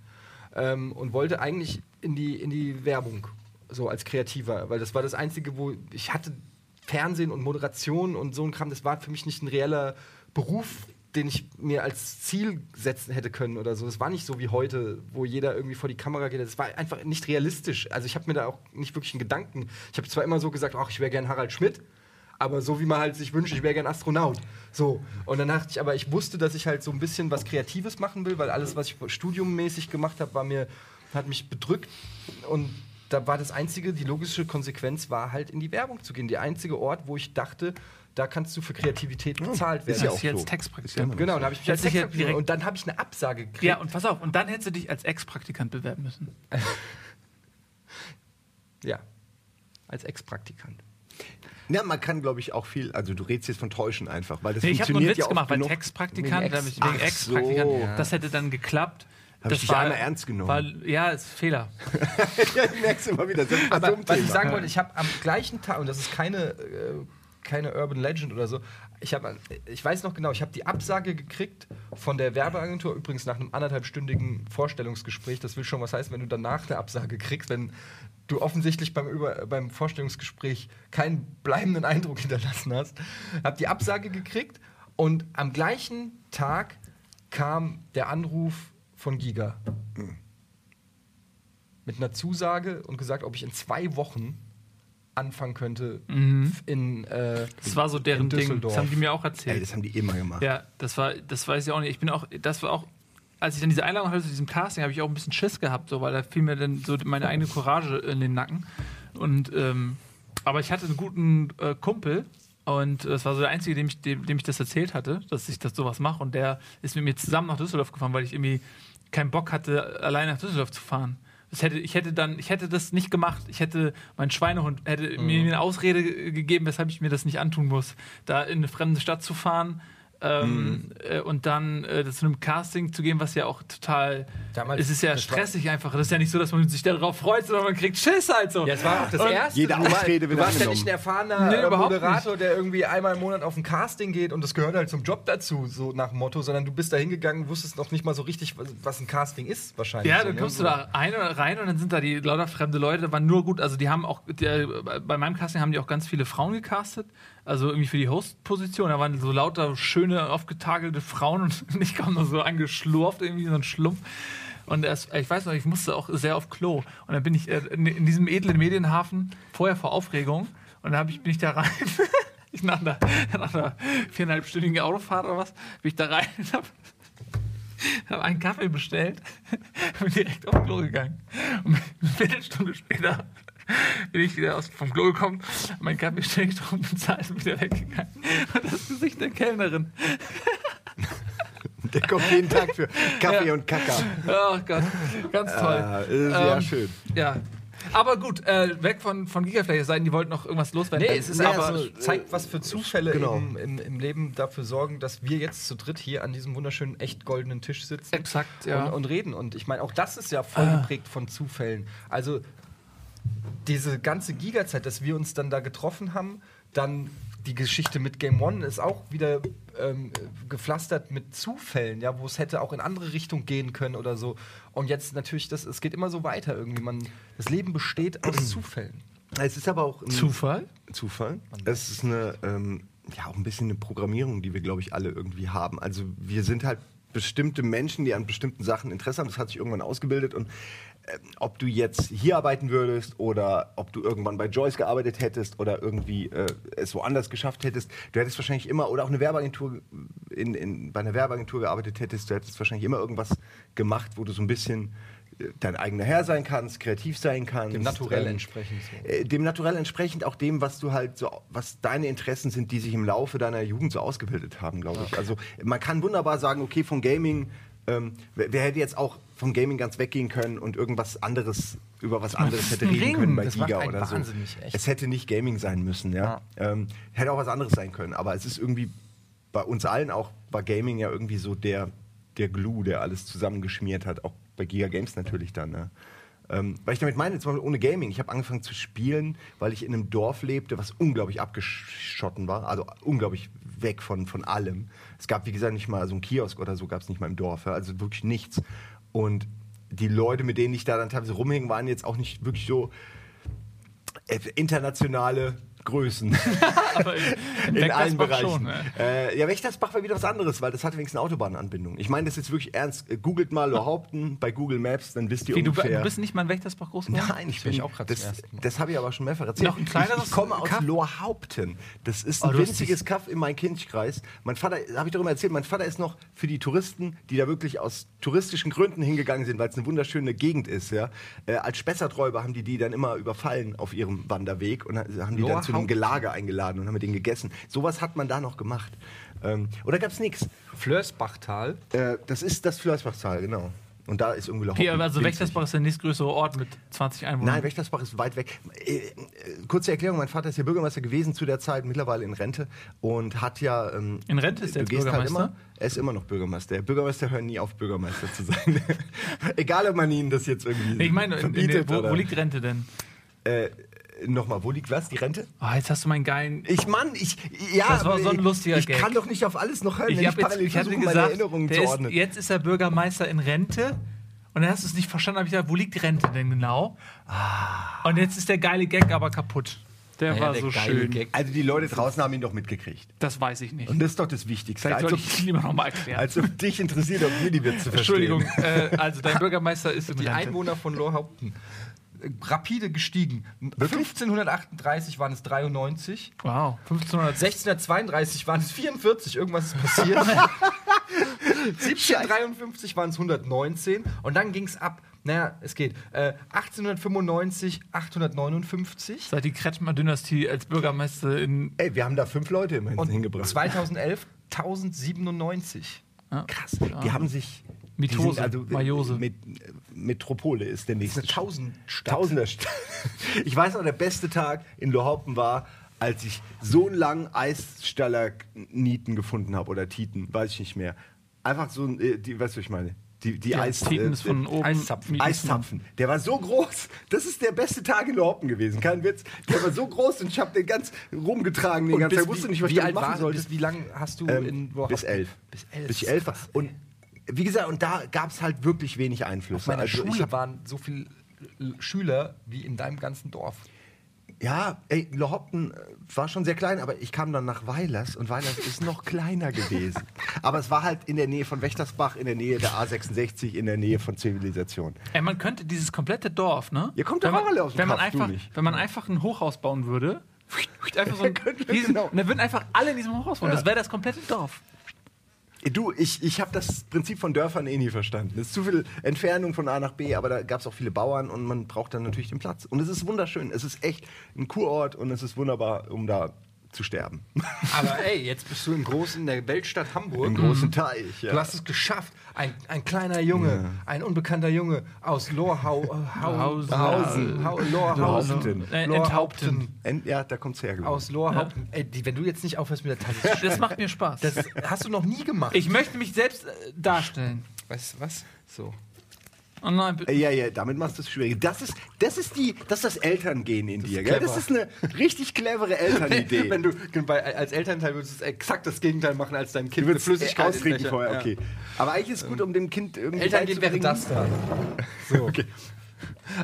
ähm, und wollte eigentlich in die, in die Werbung, so als Kreativer, weil das war das Einzige, wo ich hatte Fernsehen und Moderation und so ein Kram, das war für mich nicht ein reeller Beruf, den ich mir als Ziel setzen hätte können oder so. Das war nicht so wie heute, wo jeder irgendwie vor die Kamera geht. Das war einfach nicht realistisch. Also ich habe mir da auch nicht wirklich einen Gedanken. Ich habe zwar immer so gesagt, ach, ich wäre gern Harald Schmidt, aber so wie man halt sich wünscht, ich wäre gern Astronaut. So. Und dann dachte ich, aber ich wusste, dass ich halt so ein bisschen was Kreatives machen will, weil alles, was ich studiummäßig gemacht habe, war mir, hat mich bedrückt und da war das einzige, die logische Konsequenz war halt in die Werbung zu gehen. Der einzige Ort, wo ich dachte, da kannst du für Kreativität bezahlt werden. ja das auch jetzt so. Textpraktikant. Genau, da habe ich mich als ja Textpraktikant- direkt- und dann habe ich eine Absage gekriegt. Ja, und pass auf, und dann hättest du dich als Ex-Praktikant bewerben müssen. Ja, als Ex-Praktikant. Ja, man kann, glaube ich, auch viel. Also, du redest jetzt von Täuschen einfach, weil das Nee, ich habe nur funktioniert einen Witz ja gemacht, weil. Textpraktikant, Ex. ich wegen Ex-Praktikant, so. das hätte dann geklappt. Hab das ich dich einmal ernst genommen. War, ja, ist Fehler. ja, du merkst immer wieder. Das ist Aber was ich sagen wollte, ich habe am gleichen Tag, und das ist keine, äh, keine Urban Legend oder so, ich, hab, ich weiß noch genau, ich habe die Absage gekriegt von der Werbeagentur, übrigens nach einem anderthalbstündigen Vorstellungsgespräch. Das will schon was heißen, wenn du danach eine Absage kriegst, wenn du offensichtlich beim, Über, beim Vorstellungsgespräch keinen bleibenden Eindruck hinterlassen hast. Habe die Absage gekriegt und am gleichen Tag kam der Anruf von Giga mit einer Zusage und gesagt, ob ich in zwei Wochen anfangen könnte f- in äh, Das war so deren in Ding. Düsseldorf. Das haben die mir auch Ey, erzählt. das haben die immer gemacht. Ja, das war, das weiß ich auch nicht. Ich bin auch, das war auch, als ich dann diese Einladung hatte zu diesem Casting, habe ich auch ein bisschen Schiss gehabt, so, weil da fiel mir dann so meine eigene Courage in den Nacken. Und, ähm, aber ich hatte einen guten äh, Kumpel und das war so der Einzige, dem ich, dem, dem ich das erzählt hatte, dass ich das sowas mache. Und der ist mit mir zusammen nach Düsseldorf gefahren, weil ich irgendwie keinen Bock hatte, allein nach Düsseldorf zu fahren. Hätte, ich hätte dann, ich hätte das nicht gemacht. Ich hätte, mein Schweinehund hätte mir eine Ausrede ge- gegeben, weshalb ich mir das nicht antun muss, da in eine fremde Stadt zu fahren. Ähm, äh, und dann äh, zu einem Casting zu gehen, was ja auch total. Damals- es ist ja das war- stressig einfach. Das ist ja nicht so, dass man sich darauf freut, sondern man kriegt Schiss halt so. Ja, es war auch das Und- erste. Jede Ausrede wird Du warst ja nicht ein erfahrener Nee, äh, Moderator, der irgendwie einmal im Monat auf ein Casting geht und das gehört halt zum Job dazu, so nach dem Motto, sondern du bist da hingegangen, wusstest noch nicht mal so richtig, was, ein Casting ist, wahrscheinlich. Ja, so, dann ne? kommst so. du da rein, rein und dann sind da die lauter fremde Leute, da waren nur gut, also die haben auch, der, bei meinem Casting haben die auch ganz viele Frauen gecastet, also irgendwie für die Host-Position, da waren so lauter schöne, aufgetagelte Frauen und ich kam nur so angeschlurft, irgendwie so ein Schlumpf. Und erst, ich weiß noch, ich musste auch sehr auf Klo. Und dann bin ich äh, in, diesem edlen Medienhafen, vorher vor Aufregung, und dann hab ich, bin ich da rein. Ich nach einer, nach einer viereinhalbstündigen Autofahrt oder was, bin ich da rein und hab habe einen Kaffee bestellt, bin direkt aufs Klo gegangen. Und eine Viertelstunde später bin ich wieder aus, vom Klo gekommen, meinen Kaffee schnell getrunken, bezahlt und wieder weggegangen. Und das Gesicht der Kellnerin. Der kommt jeden Tag für Kaffee und Kaka. Oh Gott, ganz toll. Ah, ist sehr Ähm, schön. Ja. Aber gut, äh, weg von, von Gigafläche-Seiten, die wollten noch irgendwas loswerden. Nee, es ist Nee, aber also, zeigt, was für Zufälle genau. im, im, im Leben dafür sorgen, dass wir jetzt zu dritt hier an diesem wunderschönen, echt goldenen Tisch sitzen. Exakt, ja. und, und reden. Und ich meine, auch das ist ja voll Ah. geprägt von Zufällen. Also diese ganze Giga-Zeit, dass wir uns dann da getroffen haben, dann die Geschichte mit Game One ist auch wieder ähm, gepflastert mit Zufällen, ja, wo es hätte auch in andere Richtungen gehen können oder so. Und jetzt natürlich, das, es geht immer so weiter irgendwie. Man, das Leben besteht aus Zufällen. Es ist aber auch ein Zufall? Zufall. Es ist eine, ähm, ja, auch ein bisschen eine Programmierung, die wir, glaube ich, alle irgendwie haben. Also wir sind halt bestimmte Menschen, die an bestimmten Sachen Interesse haben. Das hat sich irgendwann ausgebildet und ob du jetzt hier arbeiten würdest oder ob du irgendwann bei Joyce gearbeitet hättest oder irgendwie äh, es woanders geschafft hättest. Du hättest wahrscheinlich immer, oder auch eine Werbeagentur, in, in, bei einer Werbeagentur gearbeitet hättest, du hättest wahrscheinlich immer irgendwas gemacht, wo du so ein bisschen äh, dein eigener Herr sein kannst, kreativ sein kannst. Dem Naturell ähm, entsprechend so. äh, dem Naturell entsprechend auch dem, was du halt so, was deine Interessen sind, die sich im Laufe deiner Jugend so ausgebildet haben, glaube ich. Also man kann wunderbar sagen, okay, von Gaming, ähm, wer, wer hätte jetzt auch vom Gaming ganz weggehen können und irgendwas anderes über was anderes hätte reden Ring, können bei das Giga oder so. echt. Es hätte nicht Gaming sein müssen, ja. Ähm, hätte auch was anderes sein können, aber es ist irgendwie bei uns allen auch war Gaming ja irgendwie so der der Glue, der alles zusammengeschmiert hat, auch bei Giga Games natürlich dann. Ne? Ähm, weil ich damit meine, zum Beispiel ohne Gaming. Ich habe angefangen zu spielen, weil ich in einem Dorf lebte, was unglaublich abgeschotten war, also unglaublich weg von, von allem. Es gab, wie gesagt, nicht mal so ein Kiosk oder so, gab es nicht mal im Dorf, ja? also wirklich nichts. Und die Leute, mit denen ich da dann teilweise rumhing, waren jetzt auch nicht wirklich so äh, internationale Größen Aber in, in, in allen Bereichen. schon, ne? äh, ja, Wächtersbach war wieder was anderes, weil das hatte wenigstens eine Autobahnanbindung. Ich meine das jetzt wirklich ernst. Äh, Googelt mal Lohaupten bei Google Maps, dann wisst ihr Wie, ungefähr. du bist nicht mal in Wächtersbach groß geworden? Nein, ich bin ich auch grad das, das habe ich aber schon mehrfach erzählt. Noch ein kleineres ich, komme aus Kaff? Lohaupten. Das ist Oh, ein hast winziges Kaff im Main-Kinch-Kreis. Mein Vater, habe ich darüber erzählt, mein Vater ist noch für die Touristen, die da wirklich aus touristischen Gründen hingegangen sind, weil es eine wunderschöne Gegend ist, ja. Äh, als Spessarträuber haben die die dann immer überfallen auf ihrem Wanderweg und ha- haben die dann zu einem Lohaupten. Gelage eingeladen und haben mit denen gegessen. Sowas hat man da noch gemacht. Ähm, oder gab es nichts? Flörsbachtal. Äh, das ist das Flörsbachtal, genau. Und da ist irgendwie Okay, Lohaupten also. Wächtersbach ist der nächstgrößere Ort mit 20 Einwohnern. Nein, Wächtersbach ist weit weg. Äh, äh, kurze Erklärung: Mein Vater ist ja Bürgermeister gewesen zu der Zeit, mittlerweile in Rente und hat ja. Ähm, In Rente ist er jetzt halt Bürgermeister? immer, er ist immer noch Bürgermeister. Bürgermeister hören nie auf, Bürgermeister zu sein. Egal, ob man ihnen das jetzt irgendwie. Ich meine, in, in wo, oder, wo liegt Rente denn? Äh, Nochmal, wo liegt was? Die Rente? Oh, jetzt hast du meinen geilen. Ich Mann, ich. Ja, Das war so ein ich- lustiger Ich Gag. kann doch nicht auf alles noch hören, Ich, wenn hab ich jetzt, ich versuche, meine gesagt, Erinnerungen der zu ist, ordnen. jetzt ist er Bürgermeister in Rente. Und dann hast du es nicht verstanden, habe ich gesagt, wo liegt die Rente denn genau? Und jetzt ist der geile Gag aber kaputt. Der Naja, war der so schön. Gag. Also, die Leute draußen haben ihn doch mitgekriegt. Das weiß ich nicht. Und das ist doch das Wichtigste. Vielleicht Als sollte ob, ich lieber nochmal erklären. als ob dich interessiert, ob wir die Witze verstehen. Entschuldigung, äh, also dein Bürgermeister ist in Die Rente. Einwohner von Lohaupten. Rapide gestiegen. 1538 waren es 93. Wow, 1500. 1632 waren es 44, irgendwas ist passiert. 1753 waren es 119 und dann ging es ab. Naja, es geht. Äh, 1895, 859 Seit die Kretschmer-Dynastie als Bürgermeister in. Ey, wir haben da fünf Leute immerhin und hingebracht. 2011 1097. Ja. Krass. Die haben sich. Mitose, also, Meiose. Met, Metropole ist der nächste. eine Tausendstadt. Tausenderstadt. Ich weiß noch, der beste Tag in Lohaupten war, als ich so einen langen Eisstalagmiten gefunden habe oder Titen, weiß ich nicht mehr. Einfach so, ein, äh, die, weißt du, was ich meine? Die, die Ja, Eis, Titen äh, ist von oben. Eiszapfen. Eiszapfen. Der war so groß. Das ist der beste Tag in Lohaupten gewesen. Kein Witz. Der war so groß und ich habe den ganz rumgetragen den ganzen Tag. Wusste nicht, was wie ich damit machen sollte. bis wie lange hast du Ähm, in Lohaupten? bis elf. Bis elf. Bis ich elf war. Und wie gesagt, und da gab es halt wirklich wenig Einflüsse. Auf meiner Also Schule hab- waren so viele Schüler wie in deinem ganzen Dorf. Ja, ey, Lohaupten äh, war schon sehr klein, aber ich kam dann nach Weilers und Weilers ist noch kleiner gewesen. Aber es war halt in der Nähe von Wächtersbach, in der Nähe der A66, in der Nähe von Zivilisation. Ey, man könnte dieses komplette Dorf, ne? Ihr kommt wenn doch man, auch alle aus dem wenn man Kaff, du einfach, nicht. Wenn man einfach ein Hochhaus bauen würde, einfach so ein, diesen, genau. und dann würden einfach alle in diesem Hochhaus wohnen. Das wäre das komplette Dorf. Du, ich, ich habe das Prinzip von Dörfern eh nie verstanden. Es ist zu viel Entfernung von A nach B, aber da gab es auch viele Bauern und man braucht dann natürlich den Platz. Und es ist wunderschön. Es ist echt ein Kurort und es ist wunderbar, um da zu sterben. Aber ey, jetzt bist du im großen, in der Weltstadt Hamburg. Im großen Teich. Ja. Du hast es geschafft. Ein, ein kleiner Junge, ein unbekannter Junge aus Lorhau, äh, Hau, Hausen. Hausen, Hau, Lorhausen. Äh, Enthaupten. Ent, ja, da kommt's her, aus Lorhaupten. Ey, die, wenn du jetzt nicht aufhörst mit der Tasse, Das macht mir Spaß. das hast du noch nie gemacht. ich möchte mich selbst äh, darstellen. weißt du was? So. Oh nein, bitte. Äh, Ja, ja, damit machst du es schwierig. Das ist, das ist die, das ist das Elterngehen in dir, ist gell? Das ist eine richtig clevere Elternidee. Wenn du bei, als Elternteil würdest du exakt das Gegenteil machen, als deinem Kind du würdest Flüssigkeit ausreden vorher, Ja. okay. Aber eigentlich ist es gut, um dem Kind irgendwie Eltern gehen wäre das da. So.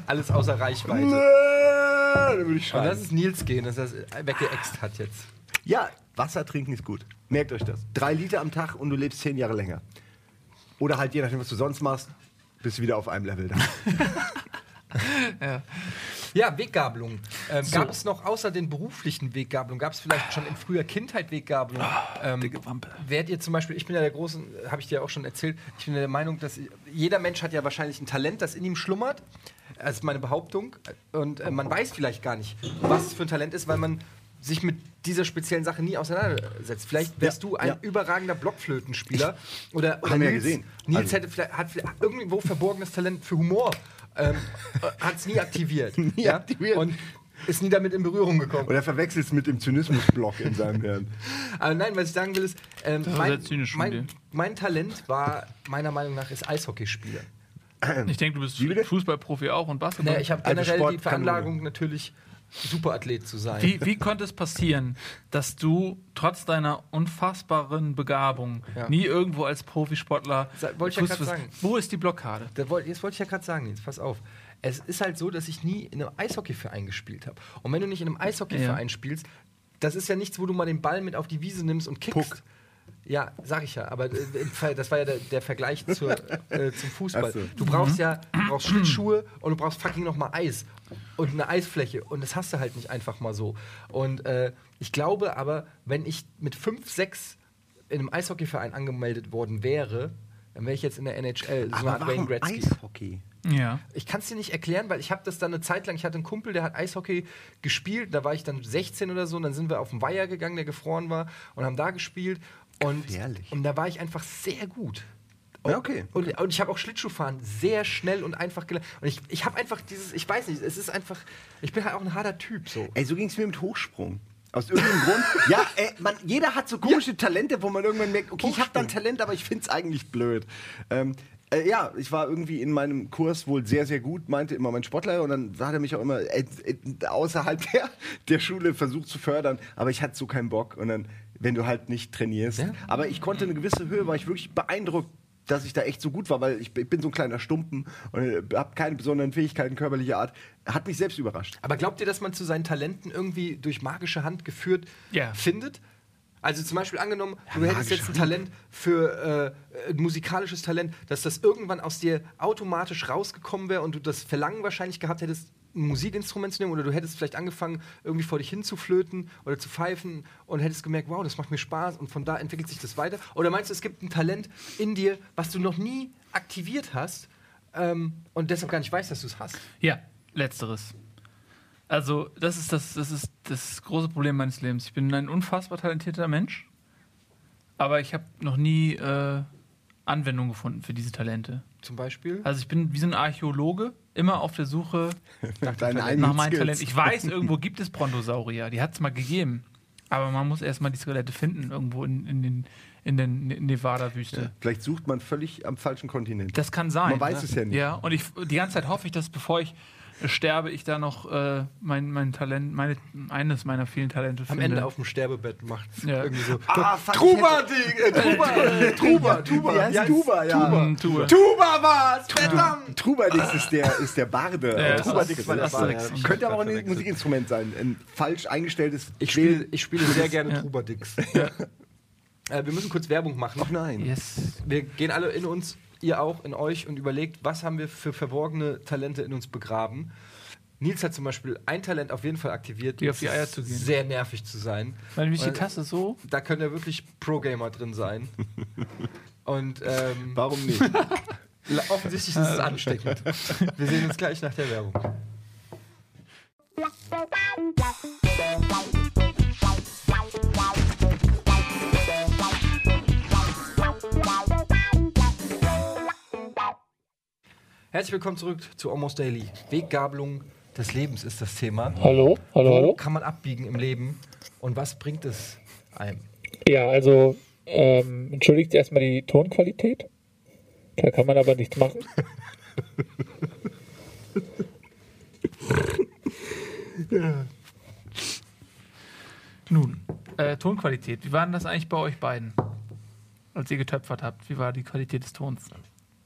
Alles außer Reichweite. Da würde ich Und schreien. das ist Nils gehen, dass er es weggeext hat jetzt. Ja, Wasser trinken ist gut. Merkt euch das. Drei Liter am Tag und du lebst zehn Jahre länger. Oder halt je nachdem, was du sonst machst, bist du wieder auf einem Level da. Ja. Ja, Weggabelung. Ähm, Gab es noch außer den beruflichen Weggabelungen, gab es vielleicht schon in früher Kindheit Weggabelungen? ähm, dicke Wampe. Wärt ihr zum Beispiel, ich bin ja der großen, habe ich dir auch schon erzählt, ich bin ja der Meinung, dass jeder Mensch hat ja wahrscheinlich ein Talent, das in ihm schlummert. Das ist meine Behauptung. Und äh, man weiß vielleicht gar nicht, was es für ein Talent ist, weil man sich mit dieser speziellen Sache nie auseinandersetzt. Vielleicht wärst Ja, du ein ja. überragender Blockflötenspieler. Oder, oder Haben wir ja Nils, gesehen. Nils Also- hätte vielleicht, hat vielleicht irgendwo verborgenes Talent für Humor. Ähm, hat es nie aktiviert. Nie aktiviert. Und ist nie damit in Berührung gekommen. Oder verwechselt es mit dem Zynismusblock in seinem Hirn. Aber nein, was ich sagen will, ist, ähm, mein, mein, mein Talent war meiner Meinung nach ist Eishockeyspieler. Ich denke, du bist? Fußballprofi auch und Basketball. Nee, ich habe alte generell die. Veranlagung natürlich Superathlet zu sein. Wie, wie konnte es passieren, dass du trotz deiner unfassbaren Begabung Ja. nie irgendwo als Profisportler. Sa- wollte ich ja grad sagen. Wo ist die Blockade? Das wollt, jetzt wollte ich ja gerade sagen, jetzt pass auf. Es ist halt so, dass ich nie in einem Eishockeyverein gespielt habe. Und wenn du nicht in einem Eishockeyverein spielst, das ist ja nichts, wo du mal den Ball mit auf die Wiese nimmst und kickst. Puck. Ja, sag ich ja, aber äh, das war ja der, der Vergleich zur, äh, zum Fußball. So. Du brauchst ja du brauchst Schlittschuhe und du brauchst fucking nochmal Eis und eine Eisfläche und das hast du halt nicht einfach mal so. Und äh, ich glaube aber, wenn ich mit 5, 6 in einem Eishockeyverein angemeldet worden wäre, dann wäre ich jetzt in der NHL, so eine Art Wayne Gretzky. Eishockey? Ja. Ich kann es dir nicht erklären, weil ich habe das dann eine Zeit lang, ich hatte einen Kumpel, der hat Eishockey gespielt, da war ich dann 16 oder so und dann sind wir auf den Weiher gegangen, der gefroren war und haben da gespielt und, Gefährlich. und da war ich einfach sehr gut. Ja, okay. Und, und ich habe auch Schlittschuhfahren sehr schnell und einfach gelernt. Und ich, ich habe einfach dieses, ich weiß nicht, es ist einfach, ich bin halt auch ein harter Typ so. Ey, so ging es mir mit Hochsprung. Aus irgendeinem Grund. Ja, ey, man, jeder hat so komische Talente, wo man irgendwann merkt, okay, ich habe da ein Talent, aber ich finde es eigentlich blöd. Ähm, äh, ja, ich war irgendwie in meinem Kurs wohl sehr, sehr gut, meinte immer mein Sportler. Und dann hat er mich auch immer äh, äh, außerhalb der, der Schule versucht zu fördern. Aber ich hatte so keinen Bock. Und dann, wenn du halt nicht trainierst. Ja. Aber ich konnte eine gewisse Höhe, war ich wirklich beeindruckt dass ich da echt so gut war, weil ich, ich bin so ein kleiner Stumpen und habe keine besonderen Fähigkeiten körperlicher Art. Hat mich selbst überrascht. Aber glaubt ihr, dass man zu seinen Talenten irgendwie durch magische Hand geführt Ja. findet? Also zum Beispiel angenommen, du hättest jetzt ein. Talent für äh, ein musikalisches Talent, dass das irgendwann aus dir automatisch rausgekommen wäre und du das Verlangen wahrscheinlich gehabt hättest, ein Musikinstrument zu nehmen oder du hättest vielleicht angefangen, irgendwie vor dich hin zu flöten oder zu pfeifen und hättest gemerkt, wow, das macht mir Spaß und von da entwickelt sich das weiter. Oder meinst du, es gibt ein Talent in dir, was du noch nie aktiviert hast ähm, und deshalb gar nicht weißt, dass du es hast? Ja, letzteres. Also, das ist das, das ist das große Problem meines Lebens. Ich bin ein unfassbar talentierter Mensch, aber ich habe noch nie äh, Anwendung gefunden für diese Talente. Zum Beispiel? Also ich bin wie so ein Archäologe, immer auf der Suche Nach Talent. nach meinem. Talent. Ich weiß, irgendwo gibt es Brontosaurier, die hat es mal gegeben. Aber man muss erstmal die Skelette finden, irgendwo in, in, den, in der Ne- Nevada-Wüste. Ja, vielleicht sucht man völlig am falschen Kontinent. Das kann sein. Man weiß es ja nicht. Ja, und ich, die ganze Zeit hoffe ich, dass bevor ich sterbe, ich da noch äh, mein, mein Talent, meine, eines meiner vielen Talente Am finde. Ende auf dem Sterbebett macht Ja. irgendwie so. Ah, fuck, Truba, die, äh, Truba, äh, Truba, Tuba. Wie heißt Tuba, ja. Tuba. Tuba. Tuba war's, verdammt! Trubadix ist der, ist der Barde. Ja, aus Trubadix war der. Barde. Könnte aber auch ein. Musikinstrument sein. Ein falsch eingestelltes Ich spiele, ich spiele sehr gerne Ja. Trubadix. Äh, wir müssen kurz Werbung machen. Ach nein. Yes. Wir gehen alle in uns, ihr auch, in euch und überlegt, was haben wir für verborgene Talente in uns begraben. Nils hat zum Beispiel ein Talent auf jeden Fall aktiviert. Die auf die das Eier zu gehen. Sehr nervig zu sein. Weil nämlich die Tasse so. Da können ja wirklich Pro-Gamer drin sein. Und ähm, Warum nicht? offensichtlich ist es ansteckend. Wir sehen uns gleich nach der Werbung. Herzlich willkommen zurück zu Almost Daily. Weggabelung des Lebens ist das Thema. Hallo, hallo, Wo hallo. kann man abbiegen im Leben und was bringt es einem? Ja, also ähm, entschuldigt erstmal die Tonqualität. Da kann man aber nichts machen. Nun, äh, Tonqualität. Wie war denn das eigentlich bei euch beiden? Als ihr getöpfert habt, wie war die Qualität des Tons?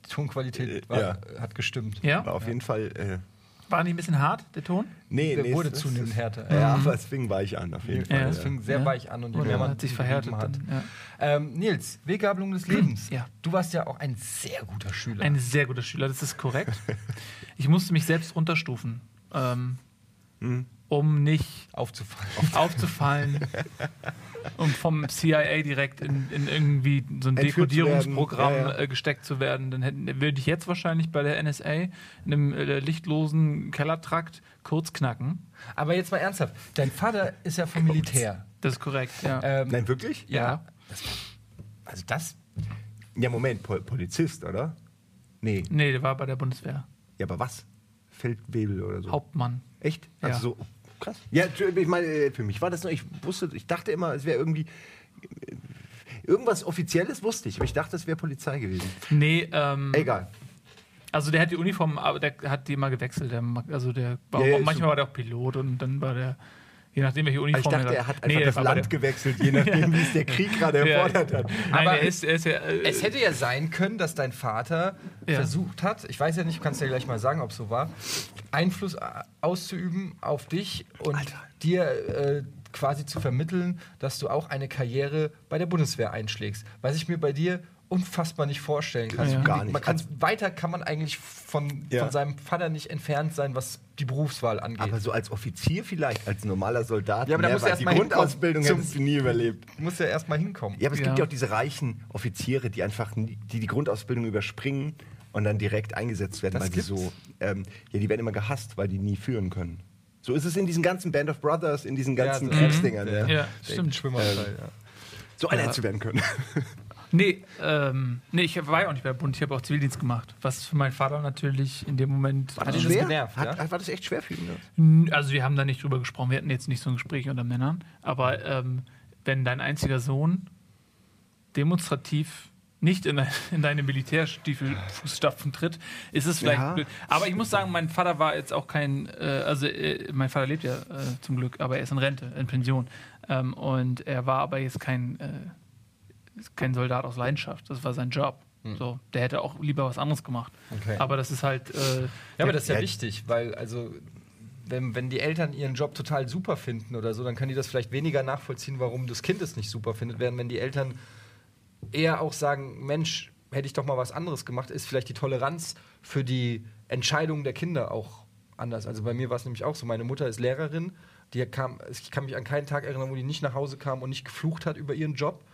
Die Tonqualität Äh, war, ja. hat gestimmt. Ja? War auf jeden Fall. Äh, War nicht ein bisschen hart, der Ton? Nee, Der nee, wurde es- zunehmend es- härter. Ja, aber es fing weich an, auf jeden Fall. Ja. Es Ja. fing sehr Ja. weich an und je Und mehr man hat sich verhärtet hat. dann, ja. Ähm, Nils, Weggabelung des Lebens. Ja. Du warst ja auch ein sehr guter Schüler. Ein sehr guter Schüler, das ist korrekt. Ich musste mich selbst runterstufen, ähm, Hm. Um nicht aufzufallen. aufzufallen und vom CIA direkt in, in irgendwie so ein Entführt Dekodierungsprogramm. Ja, ja. Äh, gesteckt zu werden. Dann hätten, würde ich jetzt wahrscheinlich bei der NSA in einem äh, lichtlosen Kellertrakt kurz knacken. Aber jetzt mal ernsthaft. Dein Vater ist ja vom Militär. Das ist korrekt, ja. Ähm, Nein, wirklich? ja. Das, also das. Ja, Moment, Pol Polizist, oder? Nee. nee, der war bei der Bundeswehr. Ja, aber was? Feldwebel oder so. Hauptmann. Echt? Ja. Also so krass. Ja, ich meine, äh, für mich war das nur, ich wusste, ich dachte immer, es wäre irgendwie äh, irgendwas Offizielles wusste ich, aber ich dachte, es wäre Polizei gewesen. Nee, ähm, Egal. also der hat die Uniform, aber der hat die immer gewechselt. Der, also der war, Ja, manchmal war der auch Pilot und dann war der, je nachdem welche Also Uniform ich dachte, er hat einfach Nee, das war bei Land der- gewechselt, je nachdem, wie es der Krieg gerade Ja. erfordert hat. Nein, Aber er ist, er ist ja. Äh, Es hätte ja sein können, dass dein Vater Ja. versucht hat, ich weiß ja nicht, kannst ja gleich mal sagen, ob es so war, Einfluss äh, auszuüben auf dich und dir äh, quasi zu vermitteln, dass du auch eine Karriere bei der Bundeswehr einschlägst. Was ich mir bei dir unfassbar nicht vorstellen kann. Ja. Gar nicht. Man kann, weiter kann man eigentlich von, Ja. von seinem Vater nicht entfernt sein, was die Berufswahl angeht. Aber so als Offizier vielleicht, als normaler Soldat, Ja, aber da musst du erst die mal. Grundausbildung Zum- hättest du nie überlebt. du musst ja erst mal hinkommen. Ja, aber es Ja. gibt ja auch diese reichen Offiziere, die einfach nie, die, die Grundausbildung überspringen und dann direkt eingesetzt werden, Das weil die gibt's? so, ähm, ja, die werden immer gehasst, weil die nie führen können. So ist es in diesen ganzen Band of Brothers, in diesen ganzen Ja, Kriegsdingern. ja, Ja. Der stimmt. Schwimmerteil, ja. So einer Ja. hätte werden können. Nee, ähm, nee, ich war ja auch nicht bei der Bund, ich habe auch Zivildienst gemacht. Was für meinen Vater natürlich in dem Moment. War äh, das schwer? genervt, Hat, ja? War das echt schwer für ihn? Also wir haben da nicht drüber gesprochen, wir hatten jetzt nicht so ein Gespräch unter Männern, aber ähm, wenn dein einziger Sohn demonstrativ nicht in, in deine Militärstiefel-Fußstapfen tritt, ist es vielleicht Ja. blöd. Aber ich muss sagen, mein Vater war jetzt auch kein, äh, also äh, mein Vater lebt ja äh, zum Glück, aber er ist in Rente, in Pension. Ähm, und er war aber jetzt kein, kein Soldat aus Leidenschaft, das war sein Job. So, der hätte auch lieber was anderes gemacht. Okay. Aber das ist halt. Äh, Ja, aber das ist ja, Ja. wichtig, weil also wenn, wenn die Eltern ihren Job total super finden oder so, dann können die das vielleicht weniger nachvollziehen, warum das Kind es nicht super findet, während wenn die Eltern eher auch sagen, Mensch, hätte ich doch mal was anderes gemacht, ist vielleicht die Toleranz für die Entscheidungen der Kinder auch anders. Also bei mir war es nämlich auch so, meine Mutter ist Lehrerin, die kam, ich kann mich an keinen Tag erinnern, wo die nicht nach Hause kam und nicht geflucht hat über ihren Job.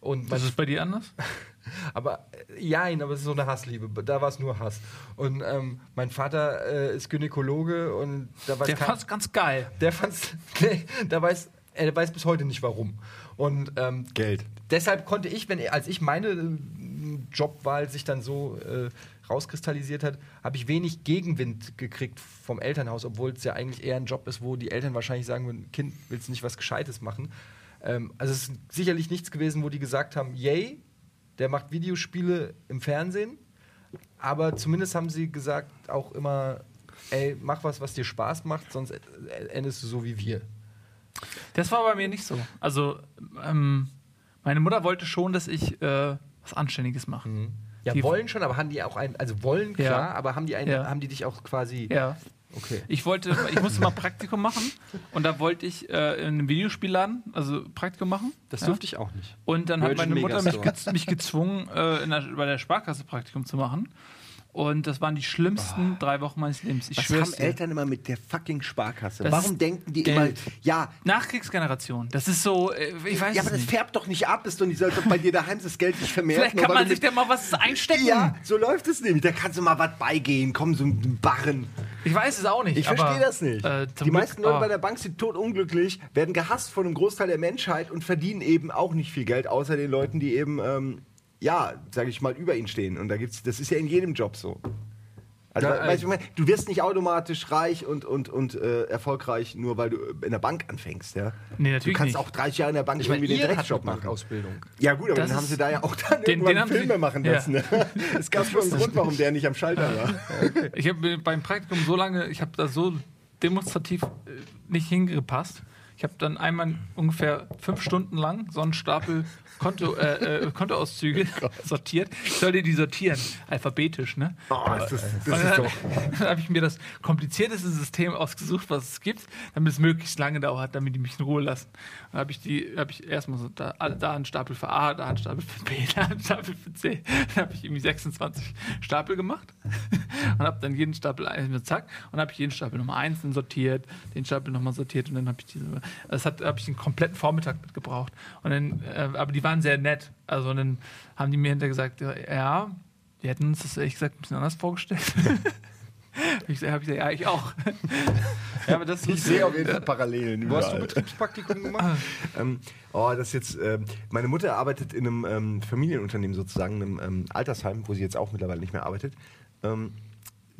Und was mein ist bei dir anders? aber äh, ja, aber es ist so eine Hassliebe. Da war es nur Hass. Und ähm, mein Vater äh, ist Gynäkologe und da weiß Der fand's ganz geil. der fand's, nee, der weiß, er weiß bis heute nicht warum. Und ähm, Geld. deshalb konnte ich, wenn als ich meine äh, Jobwahl sich dann so äh, rauskristallisiert hat, habe ich wenig Gegenwind gekriegt vom Elternhaus, obwohl es ja eigentlich eher ein Job ist, wo die Eltern wahrscheinlich sagen würden, Kind, willst du nicht was Gescheites machen? Ähm, also es ist sicherlich nichts gewesen, wo die gesagt haben, yay, der macht Videospiele im Fernsehen, aber zumindest haben sie gesagt auch immer, ey, mach was, was dir Spaß macht, sonst endest du so wie wir. Das war bei mir nicht so. Also, ähm, meine Mutter wollte schon, dass ich äh, was Anständiges mache. Ja, Die- wollen schon, aber haben die auch ein, also wollen Ja. klar, aber haben die einen, Ja. haben die dich auch quasi. Ja. Okay. Ich wollte, ich musste mal Praktikum machen und da wollte ich äh, in einem Videospielladen, also Praktikum machen. Das ja. durfte ich auch nicht. Und dann hat Virgin meine Mutter mich, gez mich gezwungen, äh, der, bei der Sparkasse Praktikum zu machen. Und das waren die schlimmsten drei Wochen meines Lebens. Ich Was haben dir. Eltern immer mit der fucking Sparkasse? Das Warum denken die Geld. immer, ja, Nachkriegsgeneration. Das ist so, äh, ich weiß ja, aber das nicht. färbt doch nicht ab, ist doch nicht so, als ob bei dir daheim das Geld sich vermehrt. Vielleicht kann man sich da mal was einstecken. Ja, so läuft es nämlich. Da kannst du mal was beigehen, komm, so ein Barren. Ich weiß es auch nicht. Ich verstehe das nicht. Äh, die Glück- meisten Leute oh. bei der Bank sind totunglücklich, werden gehasst von einem Großteil der Menschheit und verdienen eben auch nicht viel Geld, außer den Leuten, die eben, ähm, ja, sage ich mal, über ihnen stehen. Und da gibt's, das ist ja in jedem Job so. Also, Ja, we- weißt du, ich meine, du wirst nicht automatisch reich und, und, und äh, erfolgreich, nur weil du in der Bank anfängst. Ja? Nee, du natürlich kannst nicht. auch 30 Jahre in der Bank Ich irgendwie den Drecksjob hattet machen. Bankausbildung. Ja gut, aber Das den haben sie da ja auch dann Den- irgendwann den haben sie- Filme machen Ja. lassen. Ne? Es gab schon einen Grund, warum der nicht am Schalter war. Ich habe beim Praktikum so lange, ich habe da so demonstrativ äh, nicht hingepasst. Ich habe dann einmal ungefähr fünf Stunden lang so einen Stapel Konto, äh, äh, Kontoauszüge sortiert. Ich sollte die sortieren, alphabetisch, ne? Oh, das ist, Und das ist dann, doch. dann habe ich mir das komplizierteste System ausgesucht, was es gibt, damit es möglichst lange dauert, damit die mich in Ruhe lassen. Dann habe ich die, habe ich erstmal so da, da einen Stapel für A, da einen Stapel für B, da einen Stapel für C. Dann habe ich irgendwie 26 Stapel gemacht und habe dann jeden Stapel zack und habe ich jeden Stapel nochmal einzeln sortiert, den Stapel nochmal sortiert und dann habe ich diese. Das hat habe ich einen kompletten Vormittag mit gebraucht. Und dann, äh, aber die waren sehr nett. Also dann haben die mir hinterher gesagt, ja, wir hätten uns das ehrlich gesagt ein bisschen anders vorgestellt. ich habe gesagt, ja, ich auch. ja, aber das Ich sehe auf jeden Fall Parallelen. Wo hast du. Betriebspraktikum gemacht? Ähm, oh, das jetzt. Ähm, meine Mutter arbeitet in einem ähm, Familienunternehmen sozusagen, einem ähm, Altersheim, wo sie jetzt auch mittlerweile nicht mehr arbeitet.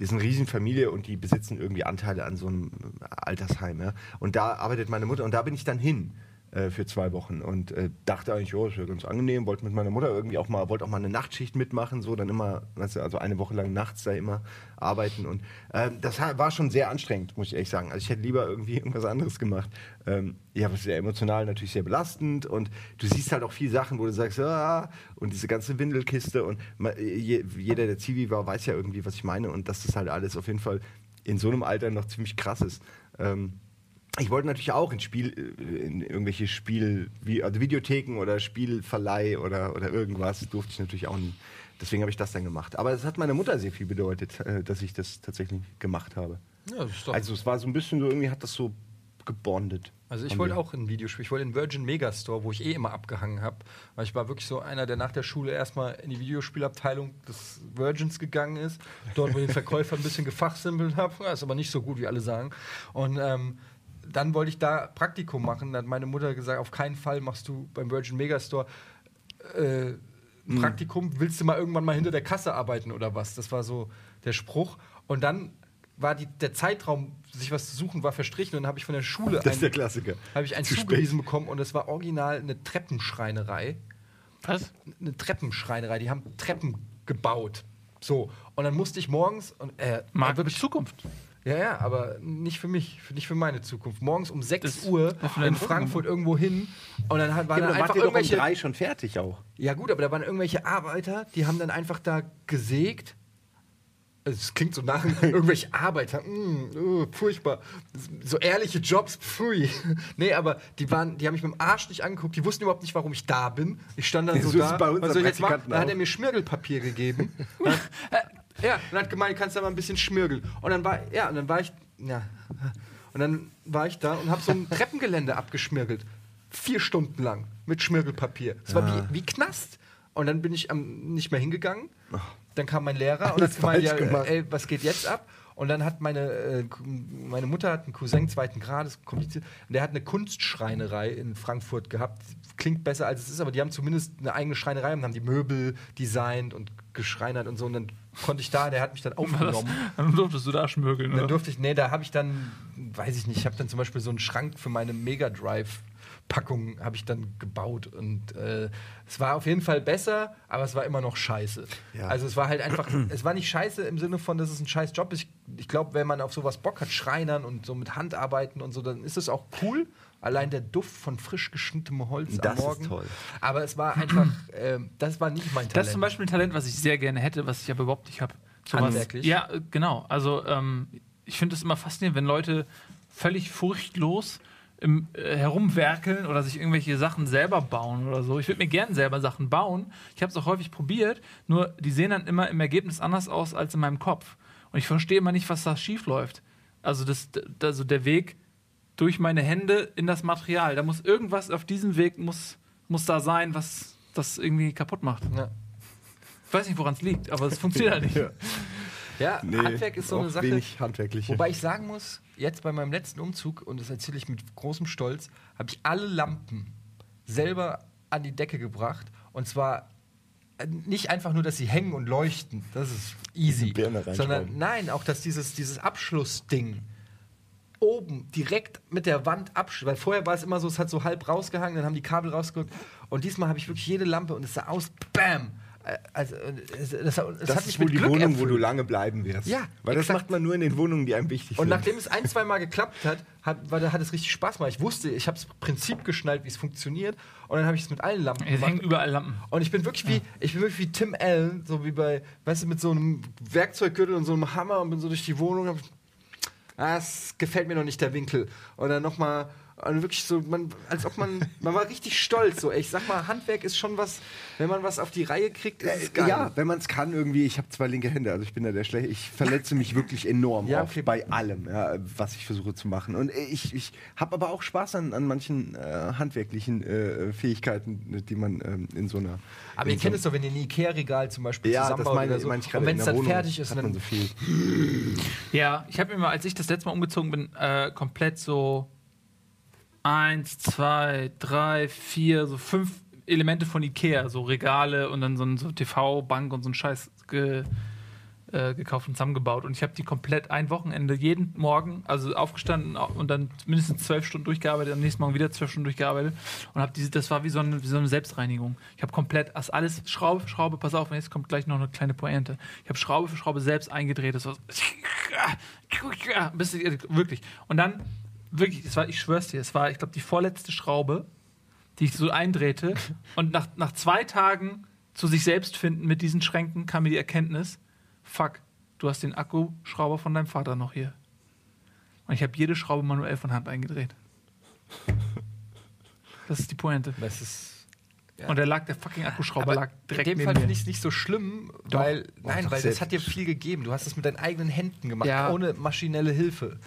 Die ist eine Riesenfamilie und die besitzen irgendwie Anteile an so einem Altersheim. Ja? Und da arbeitet meine Mutter und da bin ich dann hin äh, für zwei Wochen und äh, dachte eigentlich, oh, das wäre ganz angenehm, wollte mit meiner Mutter irgendwie auch mal, wollte auch mal eine Nachtschicht mitmachen, so dann immer, weißt du, also eine Woche lang nachts da immer arbeiten und ähm, das war schon sehr anstrengend, muss ich ehrlich sagen. Also ich hätte lieber irgendwie irgendwas anderes gemacht. Ähm, ja, aber sehr emotional natürlich sehr belastend und du siehst halt auch viele Sachen, wo du sagst, ah, und diese ganze Windelkiste und je, jeder, der Zivi war, weiß ja irgendwie, was ich meine und dass das halt alles auf jeden Fall in so einem Alter noch ziemlich krass ist. Ähm, ich wollte natürlich auch in Spiel, äh, in irgendwelche Spiel, also Videotheken oder Spielverleih oder, oder irgendwas, durfte ich natürlich auch nie. Deswegen habe ich das dann gemacht. Aber es hat meiner Mutter sehr viel bedeutet, äh, dass ich das tatsächlich gemacht habe. Ja, das ist doch. Also es war so ein bisschen so, irgendwie hat das so gebondet. Also ich wollte auch in ein Videospiel, ich wollte in Virgin Megastore, wo ich eh immer abgehangen habe. Weil ich war wirklich so einer, der nach der Schule erstmal in die Videospielabteilung des Virgins gegangen ist, dort mit den Verkäufern ein bisschen gefachsimpelt habe. Ist aber nicht so gut, wie alle sagen. Und ähm, dann wollte ich da Praktikum machen. Dann hat meine Mutter gesagt, auf keinen Fall machst du beim Virgin Megastore äh, ein Praktikum, willst du mal irgendwann mal hinter der Kasse arbeiten oder was? Das war so der Spruch. Und dann war die, der Zeitraum, sich was zu suchen, war verstrichen und dann habe ich von der Schule Das ist einen- der Klassiker. habe ich einen Zu spät. zugewiesen bekommen und es war original eine Treppenschreinerei. Was? Eine Treppenschreinerei, die haben Treppen gebaut. So, und dann musste ich morgens und äh, mit Zukunft. Ja, ja, aber nicht für mich, für, nicht für meine Zukunft. Morgens um 6 Das- Uhr in Frankfurt irgendwo hin und dann hat- waren Ja, dann einfach doch um irgendwelche drei schon fertig auch. ja gut, aber da waren irgendwelche Arbeiter, die haben dann einfach da gesägt. Es klingt so nach irgendwelche Arbeiter, mm, oh, furchtbar. So ehrliche Jobs, pfui. Nee, aber die waren, die haben mich mit dem Arsch nicht angeguckt, die wussten überhaupt nicht, warum ich da bin. Ich stand dann so So da. bei unseren was soll ich jetzt machen? Praktikanten Dann hat er mir Schmirgelpapier gegeben. Ja, und hat gemeint, kannst du da mal ein bisschen schmirgeln. Und dann war, ja, und dann war ich, ja, und dann war ich da und habe so ein Treppengelände abgeschmirgelt. Vier Stunden lang mit Schmirgelpapier. Es war wie, wie Knast. Und dann bin ich am, nicht mehr hingegangen. Dann kam mein Lehrer und hat gemeint, ja, gemacht. ey, was geht jetzt ab? Und dann hat meine, äh, meine Mutter hat einen Cousin zweiten Grades, kompliziert, und der hat eine Kunstschreinerei in Frankfurt gehabt. Klingt besser als es ist, aber die haben zumindest eine eigene Schreinerei und haben die Möbel designt und geschreinert und so. Und dann konnte ich da, der hat mich dann War das, aufgenommen. dann durftest du da schmürgeln. Und dann Oder? durfte ich, nee, da habe ich dann, weiß ich nicht, ich habe dann zum Beispiel so einen Schrank für meine Mega Drive. Packung habe ich dann gebaut und äh, es war auf jeden Fall besser, aber es war immer noch scheiße. Ja. Also es war halt einfach, es war nicht scheiße im Sinne von, dass es ein scheiß Job ist. Ich, ich glaube, wenn man auf sowas Bock hat, Schreinern und so mit Handarbeiten und so, dann ist es auch cool. Allein der Duft von frisch geschnittenem Holz Das am ist Morgen. toll. Aber es war einfach, äh, das war nicht mein Talent. Das ist zum Beispiel ein Talent, was ich sehr gerne hätte, was ich aber überhaupt nicht habe. Handwerklich? Ja, äh, genau. Also ähm, ich finde es immer faszinierend, wenn Leute völlig furchtlos im, äh, herumwerkeln oder sich irgendwelche Sachen selber bauen oder so. Ich würde mir gerne selber Sachen bauen. Ich habe es auch häufig probiert, nur die sehen dann immer im Ergebnis anders aus als in meinem Kopf. Und ich verstehe immer nicht, was da schief läuft. Also, das, also der Weg durch meine Hände in das Material. Da muss irgendwas auf diesem Weg muss, muss da sein, was das irgendwie kaputt macht. ja. Ich weiß nicht, woran es liegt, aber es funktioniert halt nicht. Ja. Ja, Nee, Handwerk ist so eine Sache. Wenig handwerkliche. Wobei ich sagen muss, jetzt bei meinem letzten Umzug, und das erzähle ich mit großem Stolz, habe ich alle Lampen selber an die Decke gebracht. Und zwar äh, nicht einfach nur, dass sie hängen und leuchten, das ist easy. Sondern nein, auch dass dieses, dieses Abschlussding oben direkt mit der Wand abschließt. Weil vorher war es immer so, es hat so halb rausgehangen, dann haben die Kabel rausgerückt. Und diesmal habe ich wirklich jede Lampe und es sah aus, bam, also, das, das, Das hat mich ist wohl mit die Glück Wohnung, wo erfüllt. du lange bleiben wirst. Ja, Weil das exakt. macht man nur in den Wohnungen, die einem wichtig Und sind. nachdem es ein, zwei Mal geklappt hat, hat, war, hat es richtig Spaß gemacht. Ich wusste, ich habe das Prinzip geschnallt, wie es funktioniert. Und dann habe ich es mit allen Lampen Es hängen überall Lampen. Und ich bin wirklich wie, ich bin wirklich wie Tim Allen, so wie bei, weißt du, mit so einem Werkzeuggürtel und so einem Hammer und bin so durch die Wohnung. Hab, ah, es gefällt mir noch nicht der Winkel. Und dann nochmal, und wirklich so, man, als ob man, man war richtig stolz. So, ich sag mal, Handwerk ist schon was, wenn man was auf die Reihe kriegt, ist es geil. Ja, wenn man es kann, irgendwie. Ich habe zwei linke Hände, also ich bin da der Schlechte. Ich verletze mich wirklich enorm Ja, oft okay. bei allem, ja, was ich versuche zu machen. Und ich, ich habe aber auch Spaß an, an manchen äh, handwerklichen äh, Fähigkeiten, die man ähm, in so einer. Aber ihr so kennt es doch, wenn ihr ein Ikea-Regal zum Beispiel Ja, das zusammenbaut meine, oder so. meine ich und gerade. wenn es dann Wohnung fertig ist, dann so viel. Ja, ich habe mir mal, als ich das letzte Mal umgezogen bin, äh, komplett so eins, zwei, drei, vier, so fünf Elemente von Ikea, so Regale und dann so ein so TV-Bank und so ein Scheiß ge, äh, gekauft und zusammengebaut. Und ich habe die komplett ein Wochenende jeden Morgen, also aufgestanden und dann mindestens zwölf Stunden durchgearbeitet, am nächsten Morgen wieder zwölf Stunden durchgearbeitet und habe diese, das war wie so eine, wie so eine Selbstreinigung. Ich habe komplett alles Schraube für Schraube, pass auf, jetzt kommt gleich noch eine kleine Pointe. Ich habe Schraube für Schraube selbst eingedreht. Das war so, wirklich. Und dann wirklich, es war, ich schwör's dir, es war, ich glaube, die vorletzte Schraube, die ich so eindrehte. Und nach, nach zwei Tagen zu sich selbst finden mit diesen Schränken kam mir die Erkenntnis, fuck, du hast den Akkuschrauber von deinem Vater noch hier. Und ich habe jede Schraube manuell von Hand eingedreht. Das ist die Pointe. das ist. Ja. Und da lag der fucking Akkuschrauber lag direkt in dem Fall mir. finde ich es nicht so schlimm, Doch. weil, nein, doch weil das hat dir viel gegeben. Du hast es mit deinen eigenen Händen gemacht, Ja. ohne maschinelle Hilfe.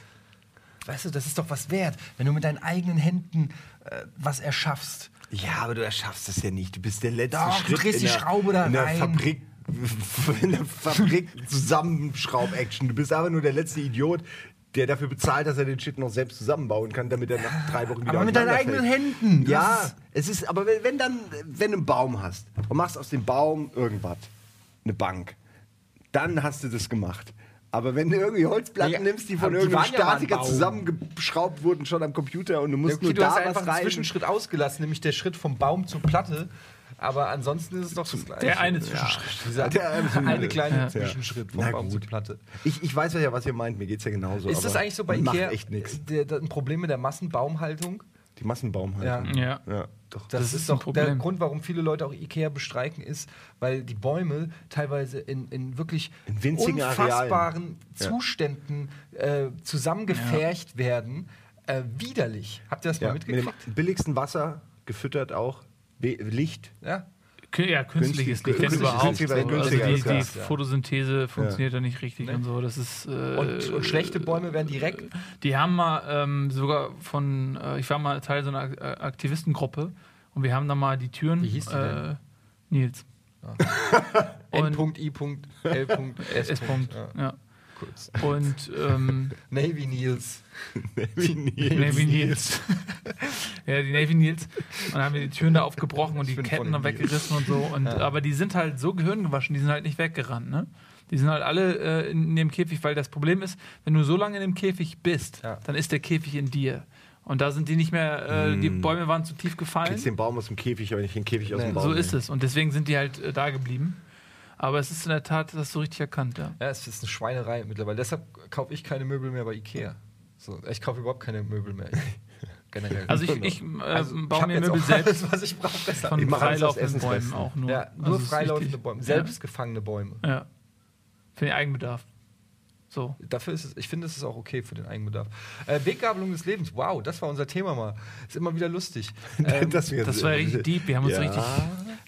Weißt du, das ist doch was wert, wenn du mit deinen eigenen Händen äh, was erschaffst. Ja, aber du erschaffst das ja nicht. Du bist der letzte Doch, du Schritt drehst die in der, Schraube da in der rein. Fabrik. In der Fabrik Zusammenschraub-Action. Du bist aber nur der letzte Idiot, der dafür bezahlt, dass er den Shit noch selbst zusammenbauen kann, damit er nach drei Wochen wieder Aber mit deinen eigenen. Händen. Du Ja, es ist, aber wenn, wenn dann, wenn du einen Baum hast und machst aus dem Baum irgendwas, eine Bank, dann hast du das gemacht. Aber wenn du irgendwie Holzplatten Ja, nimmst, die von die irgendeinem ja Statiker Baum. zusammengeschraubt wurden, schon am Computer und du musst Okay, nur du da hast was einfach einen rein. Zwischenschritt ausgelassen, nämlich der Schritt vom Baum zur Platte. Aber ansonsten ist es doch das Gleiche. Der eine Zwischenschritt. Dieser Der eine- eine kleine Ja. Zwischenschritt vom Baum zur. Platte. Ich, ich weiß ja, was ihr meint, mir geht's ja genauso. Ist das eigentlich so bei macht Ikea echt nichts. der- der- ein Problem mit der Massenbaumhaltung? Die Massenbaumhaltung. Ja. ja doch. Das, Das ist, ist doch der Problem. Grund, warum viele Leute auch Ikea bestreiken, ist, weil die Bäume teilweise in, in wirklich In winzigen unfassbaren Ja. Zuständen äh, zusammengepfercht werden. Äh, widerlich. Habt ihr das mal Ja, mit mitgekriegt? dem billigsten Wasser gefüttert auch. Licht. Ja. Ja, künstliches Günstig- Licht, wenn künstliches überhaupt. So. Also die, ist die ja. Photosynthese funktioniert da nicht richtig Nee. und so. Das ist. Äh, Und, und schlechte Bäume werden direkt. Die haben mal ähm, sogar von, äh, ich war mal Teil so einer äh, Aktivistengruppe und wir haben da mal die Türen. Wie hieß die denn? Äh, Nils. N.I.L.S. Ja, Ja. Kurz. Und ähm, Navy Nils. Navy Nils. ja, die Navy Nils. Und dann haben wir die Türen da aufgebrochen und die bin Ketten dann Nils. weggerissen und so. Und, Aber die sind halt so gehirngewaschen, die sind halt nicht weggerannt, ne? Die sind halt alle äh, in dem Käfig, weil das Problem ist, wenn du so lange in dem Käfig bist, Ja. dann ist der Käfig in dir. Und da sind die nicht mehr, äh, die Bäume waren zu tief gefallen. Kriegst den Baum aus dem Käfig, aber nicht den Käfig aus Nee, dem Baum. So ist es. Und deswegen sind die halt äh, da geblieben. Aber es ist in der Tat das so richtig erkannt, ja. Ja, es ist eine Schweinerei mittlerweile. Deshalb kaufe ich keine Möbel mehr bei Ikea. So, ich kaufe überhaupt keine Möbel mehr. Generell. Also ich, ich äh, Also, baue mir Möbel auch selbst alles, was ich brauche, besser. von freilaufenden Bäumen auch nur. ja, nur Also freilaufende. Bäume. Ja. Selbst gefangene Bäume. Ja. Für den Eigenbedarf. So. Dafür ist es, ich finde, es ist auch okay für den Eigenbedarf. Äh, Weggabelung des Lebens. Wow, das war unser Thema mal. Ist immer wieder lustig. Ähm, das Das war richtig deep. Wir haben uns Ja. richtig.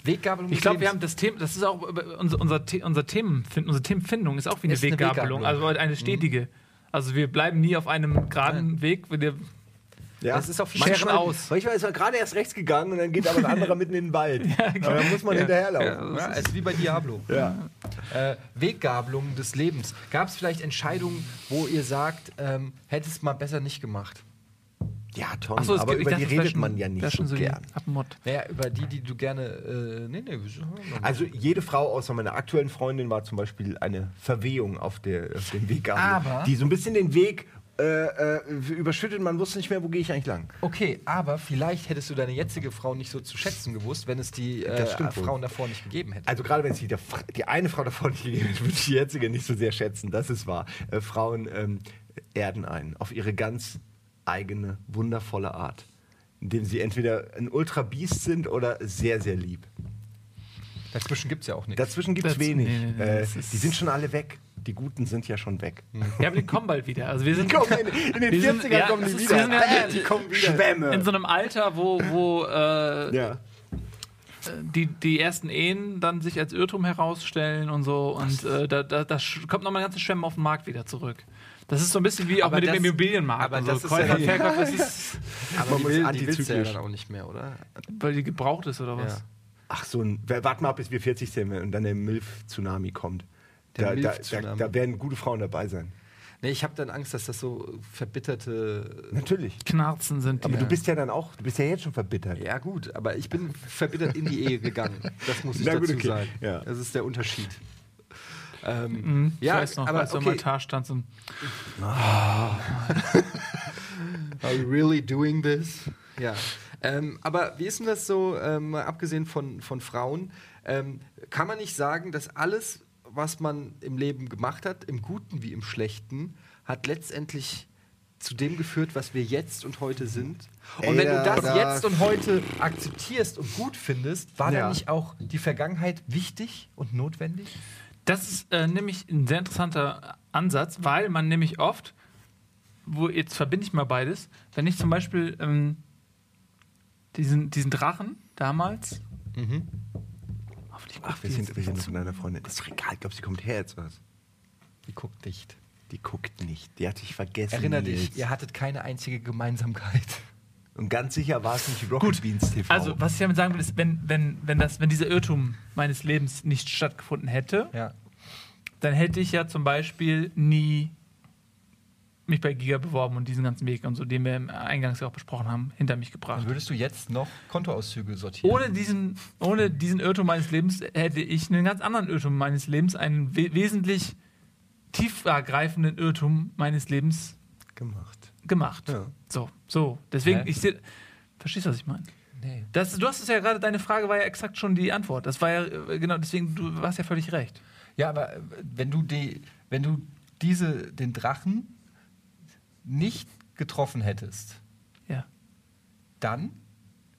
Weggabelung Ich des glaube, wir Lebens. haben das Thema, das ist auch äh, unser, unser, unser Themenfind, unsere Themenfindung ist auch wie eine Ist eine Weggabelung, Weggabelung. Mhm. also eine stetige. Also wir bleiben nie auf einem geraden Weg. Wir, Ja. Das ist auch viel Scheren aus. Manchmal ist er gerade erst rechts gegangen und dann geht aber ein anderer mitten in den Wald. Aber dann muss man hinterherlaufen. Ja, es ist wie bei Diablo. Ja. Äh, Weggabelung des Lebens. Gab es vielleicht Entscheidungen, wo ihr sagt, ähm, hättest mal besser nicht gemacht? Ja, Tom, es aber über die dachte, redet man ja nicht so die gern. Abmod. Naja, über die, die du gerne. Äh, nee, nee? Also jede Frau außer meiner aktuellen Freundin war zum Beispiel eine Verwehung auf, der, auf dem Weg, Aber- die so ein bisschen den Weg äh, äh, überschüttet, man wusste nicht mehr, wo gehe ich eigentlich lang. Okay, aber vielleicht hättest du deine jetzige Frau nicht so zu schätzen gewusst, wenn es die äh. Frauen davor nicht gegeben hätte. Also gerade wenn es die, die eine Frau davor nicht gegeben hätte, würde ich die jetzige nicht so sehr schätzen. Das ist wahr. Äh, Frauen ähm, erden einen auf ihre ganz eigene, wundervolle Art. Indem sie entweder ein Ultra-Biest sind oder sehr, sehr lieb. Dazwischen gibt es ja auch nichts. Dazwischen gibt es wenig. nee, nee, nee, äh, die sind schon alle weg. Die Guten sind ja schon weg. Ja, aber die kommen bald wieder. Also wir sind, Die kommen in, in den Wir sind- 40ern ja, kommen die ist- wieder. wir sind ja- Bam, die kommen wieder. Schwämme. in so einem Alter, wo, wo äh, ja. die, die ersten Ehen dann sich als Irrtum herausstellen und so. Und äh, da, da, da kommt nochmal ein ganzes Schwemme auf den Markt wieder zurück. Das ist so ein bisschen wie auch Aber mit das- dem Immobilienmarkt. aber und das ist ja- Käufer, Verkäufer, das ist, aber man die muss will, die willst ja antizyklisch. dann auch nicht mehr, oder? weil die gebraucht ist oder was? Ja. Ach so, ein, warte mal ab, bis wir 40 sind und dann der MILF-Tsunami kommt. Der Da, da, da, MILF-Tsunami. da werden gute Frauen dabei sein. Nee, ich habe dann Angst, dass das so verbitterte. Natürlich. Knarzen sind die. Aber du bist ja dann auch, du bist ja jetzt schon verbittert. Ja, gut, aber ich bin verbittert in die Ehe gegangen. Das muss ich Na dazu gut, okay. sagen. Ja. Das ist der Unterschied. Ähm, Mhm, ich ja, weiß noch, aber als du im okay. Altar standst und Are we really doing this? Ja. Ähm, aber wie ist denn das so, ähm, mal abgesehen von, von Frauen, ähm, kann man nicht sagen, dass alles, was man im Leben gemacht hat, im Guten wie im Schlechten, hat letztendlich zu dem geführt, was wir jetzt und heute sind? Und Ey, wenn du da- das da- jetzt und heute akzeptierst und gut findest, war Ja. dann nicht auch die Vergangenheit wichtig und notwendig? Das ist äh, nämlich ein sehr interessanter Ansatz, weil man nämlich oft, wo jetzt verbinde ich mal beides, wenn ich zum Beispiel ähm, diesen, diesen Drachen damals. Hoffentlich guckt Ach, wir die sind, jetzt wir sind nicht von einer Freundin. Ist doch egal, ich glaube, sie kommt her jetzt was. Die guckt dicht. Die guckt nicht. Die hat dich vergessen. Erinner dich, ihr hattet keine einzige Gemeinsamkeit. Und ganz sicher war es nicht Rocket Beans TV. Also, was ich damit sagen will, ist, wenn, wenn, wenn, das, wenn dieser Irrtum meines Lebens nicht stattgefunden hätte, Ja. dann hätte ich ja zum Beispiel nie mich bei Giga beworben und diesen ganzen Weg und so, den wir eingangs ja auch besprochen haben, hinter mich gebracht. Dann würdest du jetzt noch Kontoauszüge sortieren. Ohne diesen, ohne diesen Irrtum meines Lebens hätte ich einen ganz anderen Irrtum meines Lebens, einen we wesentlich tiefergreifenden Irrtum meines Lebens gemacht. gemacht. Ja. So, so. Deswegen, Hä? ich sehe. Verstehst du, was ich meine? Nee. Das, du hast es ja gerade, deine Frage war ja exakt schon die Antwort. Das war ja, äh, genau, deswegen, du hast ja völlig recht. Ja, aber äh, wenn du, die, wenn du diese, den Drachen nicht getroffen hättest, Ja, dann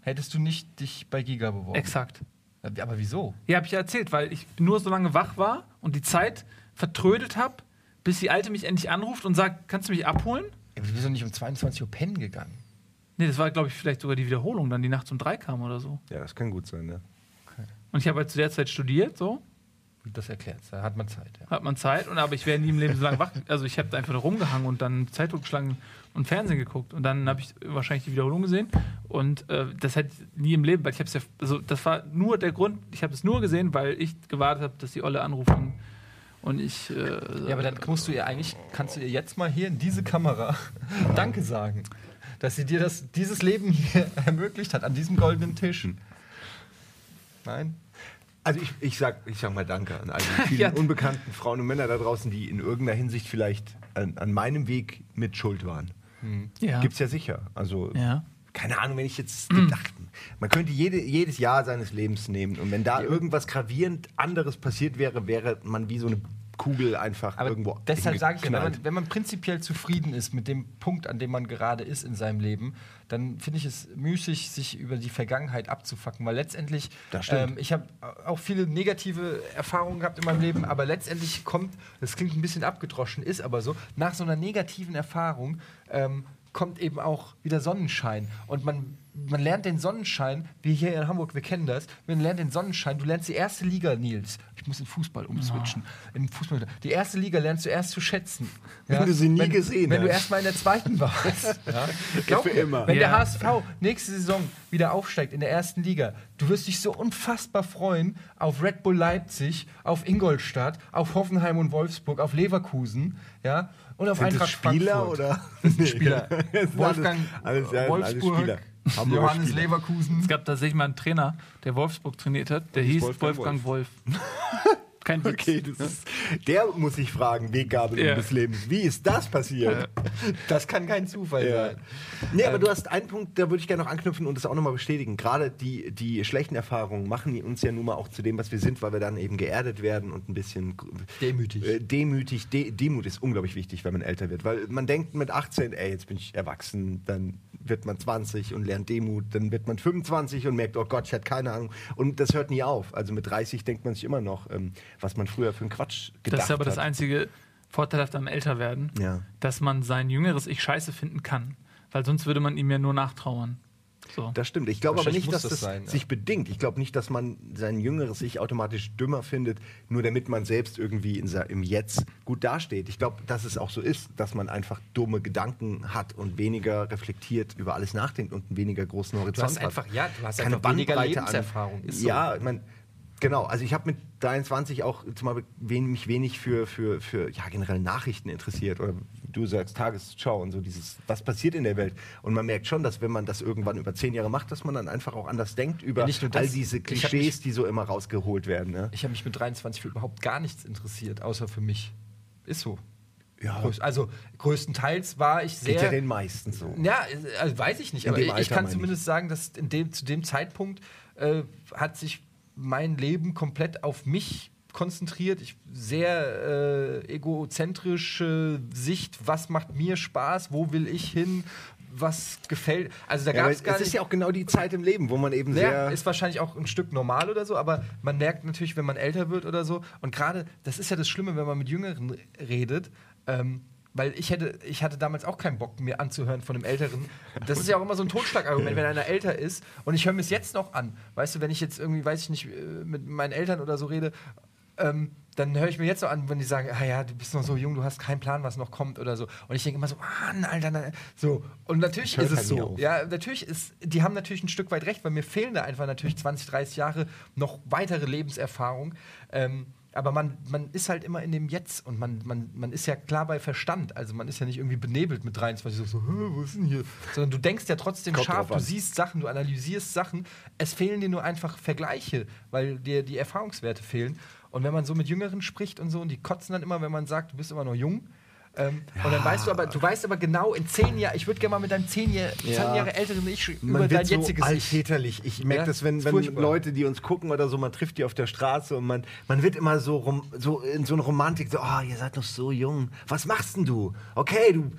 hättest du nicht dich bei Giga beworben. exakt. Aber wieso? Ja, habe ich ja erzählt, weil ich nur so lange wach war und die Zeit vertrödet habe, bis die Alte mich endlich anruft und sagt, kannst du mich abholen? Ja, aber du bist doch nicht um 22 Uhr pennen gegangen. Nee, das war, glaube ich, vielleicht sogar die Wiederholung, dann die nachts um drei kam oder so. Ja, das kann gut sein, ne? Und ich habe halt zu der Zeit studiert, so, Das erklärt Da hat man Zeit. Ja. hat man Zeit, und aber ich wäre nie im Leben so lange wach. Also ich habe einfach nur rumgehangen und dann Zeitung geschlagen und Fernsehen geguckt. Und dann habe ich wahrscheinlich die Wiederholung gesehen. Und äh, das hätte ich nie im Leben, weil ich habe es ja, also das war nur der Grund, ich habe es nur gesehen, weil ich gewartet habe, dass die Olle anrufen. Und ich. Äh, ja, aber dann musst du ihr eigentlich, kannst du ihr jetzt mal hier in diese Kamera Danke sagen. Dass sie dir das, dieses Leben hier ermöglicht hat, an diesem goldenen Tisch. Nein? Also ich, ich, sag, ich sag mal Danke an all die vielen Ja. unbekannten Frauen und Männer da draußen, die in irgendeiner Hinsicht vielleicht an, an meinem Weg mit schuld waren. ja. Gibt's ja sicher. Also Ja. keine Ahnung, wenn ich jetzt gedacht, man könnte jede, jedes Jahr seines Lebens nehmen und wenn da irgendwas gravierend anderes passiert wäre, wäre man wie so eine Kugel einfach Aber irgendwo deshalb sage ich ja, wenn man, wenn man prinzipiell zufrieden ist mit dem Punkt, an dem man gerade ist in seinem Leben, dann finde ich es müßig, sich über die Vergangenheit abzufacken. Weil letztendlich, ähm, ich habe auch viele negative Erfahrungen gehabt in meinem Leben, aber letztendlich kommt, das klingt ein bisschen abgedroschen, ist aber so, nach so einer negativen Erfahrung ähm, kommt eben auch wieder Sonnenschein. Und man, man lernt den Sonnenschein, wir hier in Hamburg, wir kennen das, man lernt den Sonnenschein, du lernst die erste Liga, Nils. Ich muss in Fußball umswitchen. Im Fußball. Die erste Liga lernst du erst zu schätzen. Wenn du sie nie gesehen Wenn du hast. erst mal in der zweiten warst. ja? Glaub Für mir, immer. Wenn der Ja. HSV nächste Saison wieder aufsteigt in der ersten Liga, du wirst dich so unfassbar freuen auf Red Bull Leipzig, auf Ingolstadt, auf Hoffenheim und Wolfsburg, auf Leverkusen, ja, und auf Sind Eintracht das Spieler Frankfurt. oder? Das sind Spieler. Wolfgang alles- alles- ja, alles Wolfsburg, Spieler. Hamburger Johannes Spieler. Leverkusen. Es gab tatsächlich mal einen Trainer, der Wolfsburg trainiert hat, der hieß Wolfgang Wolfgang Wolf. Kein Witz. Okay, das ist, der muss sich fragen, Weggabelung Ja. des Lebens. Wie ist das passiert? Das kann kein Zufall Ja. sein. Nee, aber du hast einen Punkt, da würde ich gerne noch anknüpfen und das auch nochmal bestätigen. Gerade die, die schlechten Erfahrungen machen uns ja nun mal auch zu dem, was wir sind, weil wir dann eben geerdet werden und ein bisschen Demütig. Äh, demütig. De Demut ist unglaublich wichtig, wenn man älter wird. Weil man denkt mit 18, ey, jetzt bin ich erwachsen, dann wird man 20 und lernt Demut, dann wird man 25 und merkt, oh Gott, ich hatte keine Ahnung. Und das hört nie auf. Also mit 30 denkt man sich immer noch, ähm, was man früher für einen Quatsch gedacht Das ist aber das hat. einzige Vorteilhafte am Älterwerden, Ja. dass man sein jüngeres Ich scheiße finden kann. Weil sonst würde man ihm ja nur nachtrauern. So. Das stimmt. Ich glaube aber nicht, dass das, das sein, ja. sich bedingt. Ich glaube nicht, dass man sein jüngeres Ich automatisch dümmer findet, nur damit man selbst irgendwie in, im Jetzt gut dasteht. Ich glaube, dass es auch so ist, dass man einfach dumme Gedanken hat und weniger reflektiert über alles nachdenkt und einen weniger großen Horizont hast hat. einfach- ja, du hast Keine einfach weniger Bandbreite an- Lebenserfahrung, ist so. Ja, ich mein, Genau, also ich habe mit 23 auch zum Beispiel wen, mich wenig für, für, für ja, generell Nachrichten interessiert oder du sagst, Tagesschau und so dieses, was passiert in der Welt. Und man merkt schon, dass wenn man das irgendwann über zehn Jahre macht, dass man dann einfach auch anders denkt über Ja, nicht nur das. all diese Klischees, mich- die so immer rausgeholt werden. Ne? Ich habe mich mit 23 für überhaupt gar nichts interessiert, außer für mich. Ist so. Ja. Also größtenteils war ich sehr. Geht ja den meisten so. Ja, also weiß ich nicht, In aber ich Alter kann meine ich. zumindest sagen, dass in dem, zu dem Zeitpunkt äh, hat sich mein Leben komplett auf mich konzentriert. Ich sehr äh, egozentrische Sicht, was macht mir Spaß, wo will ich hin, was gefällt. Also da Ja, gab es gar es ist ja auch genau die Zeit im Leben, wo man eben Ja, sehr. ist wahrscheinlich auch ein Stück normal oder so, aber man merkt natürlich, wenn man älter wird oder so, und gerade, das ist ja das Schlimme, wenn man mit Jüngeren redet, ähm, weil ich hätte, ich hatte damals auch keinen Bock, mir anzuhören von einem Älteren. Das ist ja auch immer so ein Totschlagargument, wenn einer älter ist. Und ich höre mir es jetzt noch an. Weißt du, wenn ich jetzt irgendwie, weiß ich nicht, äh, mit meinen Eltern oder so rede, ähm, dann höre ich mir jetzt so an, wenn die sagen, ah ja, du bist noch so jung, du hast keinen Plan, was noch kommt oder so. Und ich denke immer so, Mann, Alter, na, so. Und natürlich ist es so. Ja, natürlich ist, die haben natürlich ein Stück weit recht, weil mir fehlen da einfach natürlich 20, 30 Jahre noch weitere Lebenserfahrung. Ähm, aber man, man ist halt immer in dem Jetzt und man, man, man ist ja klar bei Verstand. Also man ist ja nicht irgendwie benebelt mit 23, so, so "Hä, was ist denn hier? Sondern du denkst ja trotzdem Kommt scharf, du siehst Sachen, du analysierst Sachen. Es fehlen dir nur einfach Vergleiche, weil dir die Erfahrungswerte fehlen. Und wenn man so mit Jüngeren spricht und so, und die kotzen dann immer, wenn man sagt, du bist immer noch jung. Ähm, Und dann weißt du aber, du weißt aber genau, in zehn Jahren, ich würde gerne mal mit deinem zehn, Jahr, zehn Ja. Jahre älteren Ich über man dein wird so jetziges Ich. merke Ja, das, wenn, wenn furchtbar. Leute, die uns gucken oder so, man trifft die auf der Straße und man, man wird immer so, rom, so in so eine Romantik, so, oh, ihr seid noch so jung. Was machst denn du? Okay, du,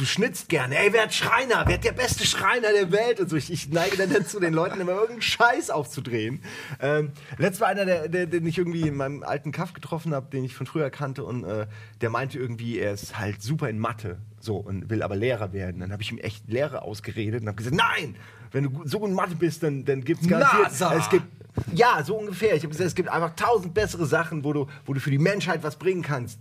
du schnitzt gerne. Ey, werd Schreiner, werd der beste Schreiner der Welt. Und so, ich, ich neige dann dazu, den Leuten immer irgendeinen Scheiß aufzudrehen. Ähm, letztes war einer, der, der, den ich irgendwie in meinem alten Kaff getroffen habe, den ich von früher kannte und äh, der meinte irgendwie, er ist halt super in Mathe. So, und will aber Lehrer werden. Dann habe ich ihm echt Lehre ausgeredet und habe gesagt, nein, wenn du so gut in Mathe bist, dann, dann gibt es garantiert... Es gibt, ja, so ungefähr. Ich habe gesagt, es gibt einfach tausend bessere Sachen, wo du, wo du für die Menschheit was bringen kannst.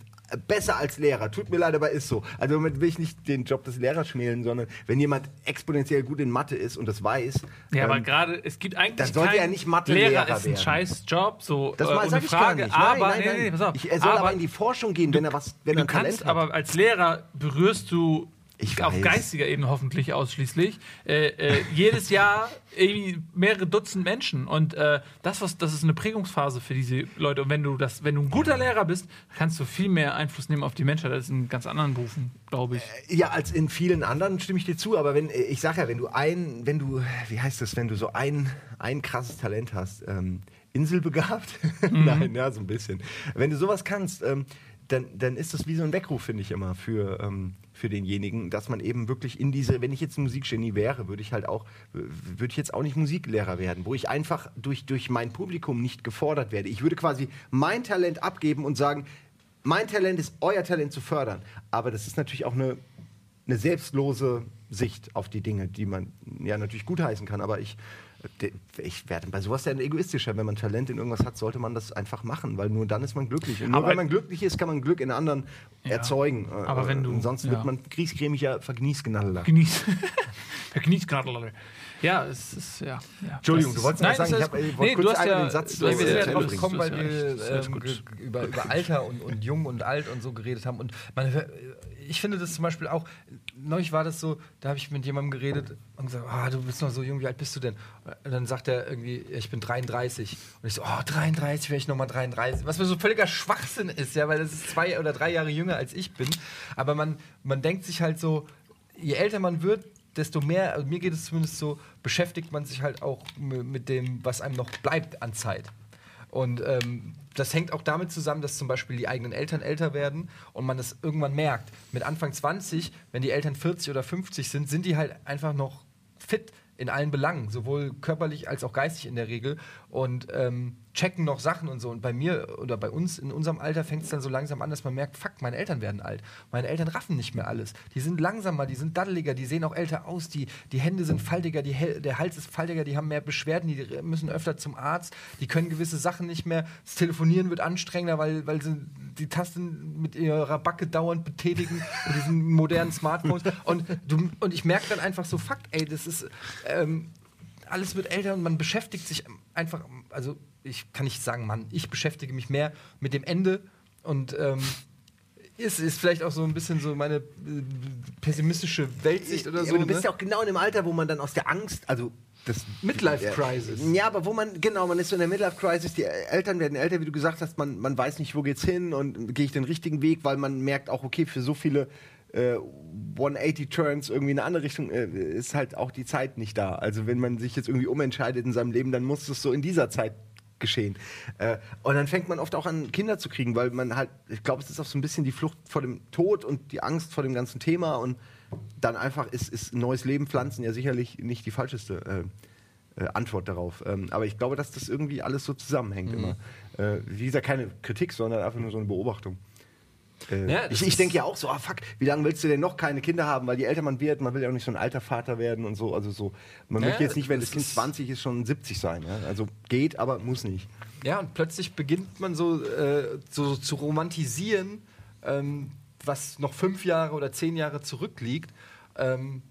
Besser als Lehrer. Tut mir leid, aber ist so. Also damit will ich nicht den Job des Lehrers schmälen, sondern wenn jemand exponentiell gut in Mathe ist und das weiß... Ja, aber ähm, gerade, es gibt eigentlich. dann sollte er nicht Mathelehrer Lehrer ist ein werden. scheiß Job, so. das äh, mal sag ich Frage. gar nicht. Aber, nein, nein, nee, nee, nee, pass auf. Ich, er soll aber, aber in die Forschung gehen, wenn er was, wenn du er kannst, hat. aber als Lehrer berührst du Ich auf weiß. geistiger Ebene hoffentlich ausschließlich. Äh, äh, jedes Jahr irgendwie mehrere Dutzend Menschen. Und äh, das was das ist eine Prägungsphase für diese Leute. Und wenn du das wenn du ein guter Lehrer bist kannst du viel mehr Einfluss nehmen auf die Menschheit als in ganz anderen Berufen glaube ich. Ja, als in vielen anderen stimme ich dir zu, aber wenn, ich sag ja, wenn du ein, wenn du, wie heißt das, wenn du so ein, ein krasses Talent hast, ähm, Inselbegabt? Nein, ja, so ein bisschen. Wenn du sowas kannst, ähm, dann, dann ist das wie so ein Weckruf, finde ich immer, für, ähm, für denjenigen, dass man eben wirklich in diese, wenn ich jetzt ein Musikgenie wäre, würde ich halt auch, würde ich jetzt auch nicht Musiklehrer werden, wo ich einfach durch, durch mein Publikum nicht gefordert werde. Ich würde quasi mein Talent abgeben und sagen, mein Talent ist euer Talent zu fördern. Aber das ist natürlich auch eine, eine selbstlose Sicht auf die Dinge, die man ja natürlich gutheißen kann. Aber ich, ich werde bei sowas dann egoistischer. Wenn man Talent in irgendwas hat, sollte man das einfach machen, weil nur dann ist man glücklich. Und nur Aber- wenn man glücklich ist, kann man Glück in anderen Ja. erzeugen. Äh, Aber wenn du- Ansonsten ja. wird man griesgrämiger Vergniesgenadeler. genieß Leute ja es ist ja, ja Entschuldigung, du wolltest Nein, sagen? Ich hab- alles ich gut. wollte nee, kurz einmal ja Satz, Nee, wir ja sind ja drauf gekommen, weil ja wir ähm, über, über Alter und, und jung und alt und so geredet haben. Und man, ich finde das zum Beispiel auch, neulich war das so, da habe ich mit jemandem geredet und gesagt, ah, du bist noch so jung, wie alt bist du denn? Und dann sagt er irgendwie, ich bin 33. Und ich so, oh, 33, wäre ich nochmal 33. Was mir so völliger Schwachsinn ist, ja, weil das ist zwei oder drei Jahre jünger als ich bin. Aber man, man denkt sich halt so, je älter man wird, desto mehr, also mir geht es zumindest so, beschäftigt man sich halt auch mit dem, was einem noch bleibt an Zeit. Und ähm, das hängt auch damit zusammen, dass zum Beispiel die eigenen Eltern älter werden und man es irgendwann merkt. Mit Anfang 20, wenn die Eltern 40 oder 50 sind, sind die halt einfach noch fit in allen Belangen, sowohl körperlich als auch geistig in der Regel und ähm, checken noch Sachen und so. Und bei mir oder bei uns in unserem Alter fängt es dann so langsam an, dass man merkt, fuck, meine Eltern werden alt. Meine Eltern raffen nicht mehr alles. Die sind langsamer, die sind daddeliger, die sehen auch älter aus, die, die Hände sind faltiger, die, der Hals ist faltiger, die haben mehr Beschwerden, die müssen öfter zum Arzt, die können gewisse Sachen nicht mehr. Das Telefonieren wird anstrengender, weil, weil sie die Tasten mit ihrer Backe dauernd betätigen, mit diesen modernen Smartphones. Und, du, und ich merke dann einfach so, fuck, ey, das ist. Ähm, alles wird älter und man beschäftigt sich einfach, also ich kann nicht sagen, Mann, ich beschäftige mich mehr mit dem Ende und ähm, ist, ist vielleicht auch so ein bisschen so meine äh, pessimistische Weltsicht oder Ja, so. aber du bist ne? ja auch genau in dem Alter, wo man dann aus der Angst, also das Midlife-Crisis. Ja, aber wo man, genau, man ist so in der Midlife-Crisis, die Eltern werden älter, wie du gesagt hast, man, man weiß nicht, wo geht's hin und gehe ich den richtigen Weg, weil man merkt auch, okay, für so viele äh, 180 Turns irgendwie in eine andere Richtung äh, ist halt auch die Zeit nicht da. Also wenn man sich jetzt irgendwie umentscheidet in seinem Leben, dann muss es so in dieser Zeit geschehen. Äh, und dann fängt man oft auch an, Kinder zu kriegen, weil man halt, ich glaube, es ist auch so ein bisschen die Flucht vor dem Tod und die Angst vor dem ganzen Thema und dann einfach ist, ist neues Leben pflanzen ja sicherlich nicht die falscheste äh, äh, Antwort darauf. Ähm, aber ich glaube, dass das irgendwie alles so zusammenhängt immer. Äh, wie gesagt, keine Kritik, sondern einfach nur so eine Beobachtung. Äh, Ja, ich ich denke ja auch so, ah fuck, wie lange willst du denn noch keine Kinder haben? Weil je älter man wird, man will ja auch nicht so ein alter Vater werden und so. Also so, man Ja, möchte jetzt nicht, wenn das Kind ist- 20 ist, schon 70 sein. Ja? Also geht, aber muss nicht. Ja, und plötzlich beginnt man so, äh, so zu romantisieren, ähm, was noch fünf Jahre oder zehn Jahre zurückliegt. Ähm,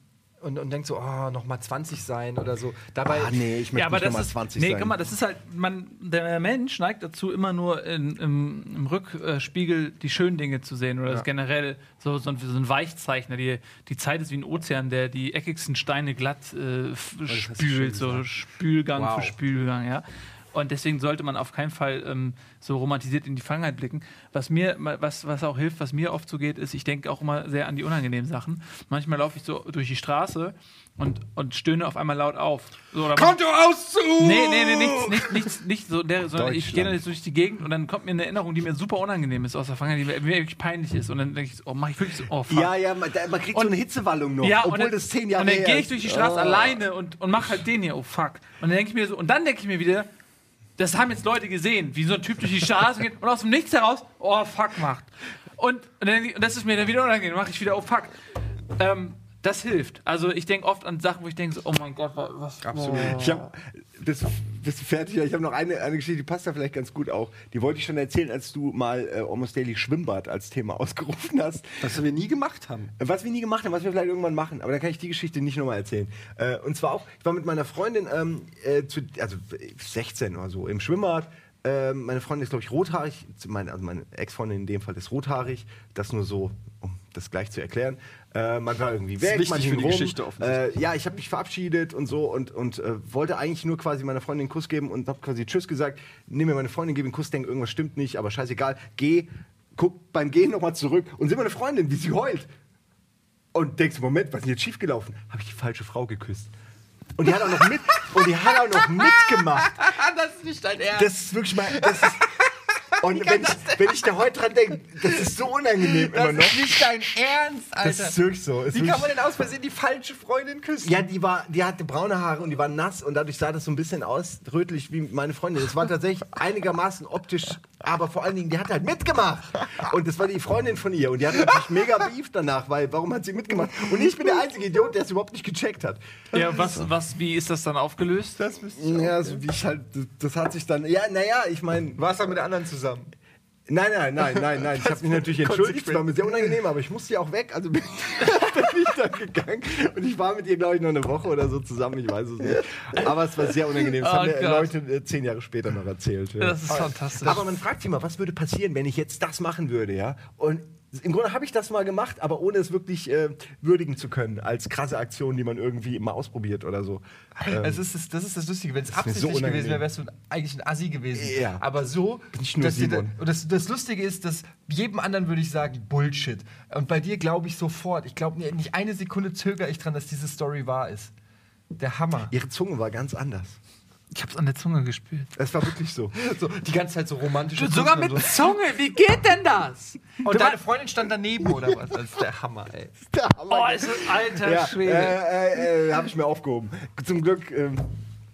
und, und denkt so, oh, noch mal 20 sein oder so. Dabei, ah nee, ich möchte Ja, aber nicht das nochmal ist, 20 nee, sein. guck mal, das ist halt, man, der Mensch neigt dazu, immer nur in, im, im Rückspiegel die schönen Dinge zu sehen oder das generell so, so, ein, so ein Weichzeichner. Die, die Zeit ist wie ein Ozean, der die eckigsten Steine glatt äh, Oh, spült, so. Spülgang Wow. für Spülgang, ja. Und deswegen sollte man auf keinen Fall ähm, so romantisiert in die Vergangenheit blicken. Was mir, was, was auch hilft, was mir oft so geht, ist, ich denke auch immer sehr an die unangenehmen Sachen. Manchmal laufe ich so durch die Straße und, und stöhne auf einmal laut auf. So, oder Kontoauszug! Nee, nee, nee, nichts, nichts, nichts, nicht so, der, sondern ich gehe dann jetzt durch die Gegend und dann kommt mir eine Erinnerung, die mir super unangenehm ist aus der Vergangenheit, die mir wirklich peinlich ist. Und dann denke ich, so, oh, mach ich wirklich so, oh fuck. ja, ja, man, man kriegt so Und- eine Hitzewallung noch, Ja, obwohl dann, das zehn Jahre Und dann her gehe ich ist. durch die Straße Oh. alleine und, und mach halt den hier, oh fuck. Und dann denke ich mir so, und dann denke ich mir wieder, das haben jetzt Leute gesehen, wie so ein Typ durch die Straße geht und aus dem Nichts heraus, oh fuck macht. Und, und, dann, und das ist mir dann wieder unangenehm, mache ich wieder, oh fuck. Ähm, das hilft. Also ich denke oft an Sachen, wo ich denke, so, oh mein Gott, wa- was. Absolut. Oh. Ich hab, das, bist du fertig? Ja, Ich habe noch eine, eine Geschichte, die passt da vielleicht ganz gut auch. Die wollte ich schon erzählen, als du mal äh, Almost Daily Schwimmbad als Thema ausgerufen hast. Was wir nie gemacht haben. Was wir nie gemacht haben, was wir vielleicht irgendwann machen, aber dann kann ich die Geschichte nicht nochmal erzählen. Äh, und zwar auch, ich war mit meiner Freundin, ähm, äh, zu, also äh, 16 oder so, im Schwimmbad. Ähm, meine Freundin ist, glaube ich, rothaarig. Meine, also meine Ex-Freundin in dem Fall ist rothaarig. Das nur so, um das gleich zu erklären. Äh, man war irgendwie weg, man für die rum. Geschichte. Äh, ja, ich habe mich verabschiedet und so und, und äh, wollte eigentlich nur quasi meiner Freundin einen Kuss geben und habe quasi Tschüss gesagt. Nehme mir meine Freundin, gebe einen Kuss, denke, irgendwas stimmt nicht, aber scheißegal. Geh, guck beim Gehen nochmal zurück und sehe meine Freundin, wie sie heult. Und denkst, Moment, was ist denn jetzt schiefgelaufen? Habe ich die falsche Frau geküsst. Und die hat auch noch mit und die hat auch noch mitgemacht. das ist nicht dein Ernst. Das ist wirklich mal. Das ist, und wenn ich, wenn ich da heute dran denke, das ist so unangenehm immer noch. nicht dein Ernst, Alter. Das ist wirklich so. Ist Wie wirklich, kann man denn aus Versehen die falsche Freundin küssen? ja, die, war, die hatte braune Haare und die war nass und dadurch sah das so ein bisschen aus, rötlich wie meine Freundin. Das war tatsächlich einigermaßen optisch, aber vor allen Dingen, die hat halt mitgemacht. Und das war die Freundin von ihr und die hatte natürlich mega Beef danach, weil warum hat sie mitgemacht? Und ich bin der einzige Idiot, der es überhaupt nicht gecheckt hat. Ja, was, was, wie ist das dann aufgelöst? Das müsste Ja, also wie ich halt, das hat sich dann, ja, naja, ich meine, Warst du mit der anderen zusammen? Nein, nein, nein, nein, nein. Ich habe mich natürlich entschuldigt. Es war mir sehr unangenehm, aber ich musste ja auch weg. Also bin, bin ich dann gegangen. Und ich war mit ihr, glaube ich, noch eine Woche oder so zusammen. Ich weiß es nicht. Aber es war sehr unangenehm. Das Oh haben mir. Leute äh, zehn Jahre später noch erzählt. Ja. Das ist fantastisch. Aber man fragt sich mal, was würde passieren, wenn ich jetzt das machen würde, ja? Und im Grunde habe ich das mal gemacht, aber ohne es wirklich äh, würdigen zu können, als krasse Aktion, die man irgendwie mal ausprobiert oder so. Ähm, Es ist das, das ist das Lustige. Wenn es mir so absichtlich gewesen wäre, wärst du eigentlich ein Assi gewesen. Ja. Aber so. Bin ich nur da- Simon. Und das, das Lustige ist, dass jedem anderen würde ich sagen, Bullshit. Und bei dir glaube ich sofort. Ich glaube, nicht eine Sekunde zögere ich dran, dass diese Story wahr ist. Der Hammer. ihre Zunge war ganz anders. Ich hab's an der Zunge gespürt. Es war wirklich so. So, die ganze Zeit so romantisch. Sogar mit Zunge, wie geht denn das? Und deine Freundin stand daneben oder was? Das ist der Hammer, ey. Oh, ist ein alter ja, Schwede. äh, äh, äh, habe ich mir aufgehoben. Zum Glück ähm,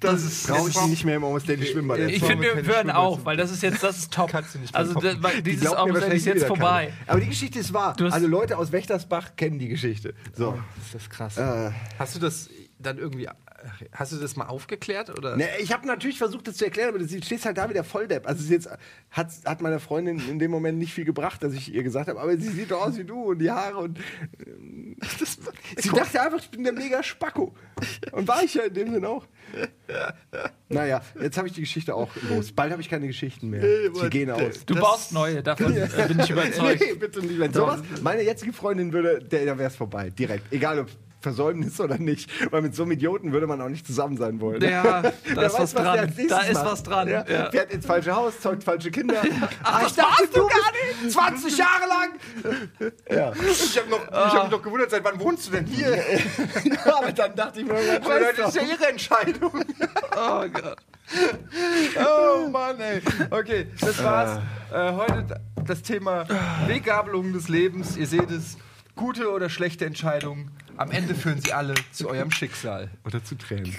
Das ist brauche ich das die nicht mehr im Almost Daily Schwimmbad. Ich finde, wir keine hören Schwimmbad auf, weil das ist jetzt, das ist top. Kannst du nicht mehr also, toppen. da- weil Die dieses mir Almost wahrscheinlich ist jetzt vorbei. keiner. Aber die Geschichte ist wahr. Du Also Leute aus Wächtersbach kennen die Geschichte. So. Das ist krass. Äh, Hast du das dann irgendwie. Hast du das mal aufgeklärt? Oder? ne, ich habe natürlich versucht, das zu erklären, aber du stehst halt da wieder Volldepp. Also es ist jetzt hat, hat meiner Freundin in dem Moment nicht viel gebracht, dass ich ihr gesagt habe, aber sie sieht doch aus wie du und die Haare und ähm, das, sie dachte einfach, ich bin der mega Spacko. Und war ich ja in dem Sinne auch. Naja, jetzt habe ich die Geschichte auch los. Bald habe ich keine Geschichten mehr. Sie gehen aus. Du baust neue, davon bin ich überzeugt. Nee, bitte nicht. Wenn sowas, meine jetzige Freundin würde, der, da wäre es vorbei. Direkt. Egal ob Versäumnis oder nicht. Weil mit so einem Idioten würde man auch nicht zusammen sein wollen. Ja, da Wer ist was der dran. Da ist macht. was dran. Ja. Ja. Fährt ins falsche Haus, zeugt falsche Kinder. Ach, ich dachte, du gar nicht. 20 Jahre lang. Ja. Ich habe hab mich noch gewundert, seit wann wohnst du denn hier? Aber dann dachte ich mir, Das ist ja ihre Entscheidung. Oh Gott. Oh Mann, ey. Okay, das war's. Äh, heute das Thema Weggabelung des Lebens. Ihr seht es. Gute oder schlechte Entscheidungen. Am Ende führen sie alle zu eurem Schicksal. Oder zu Tränen.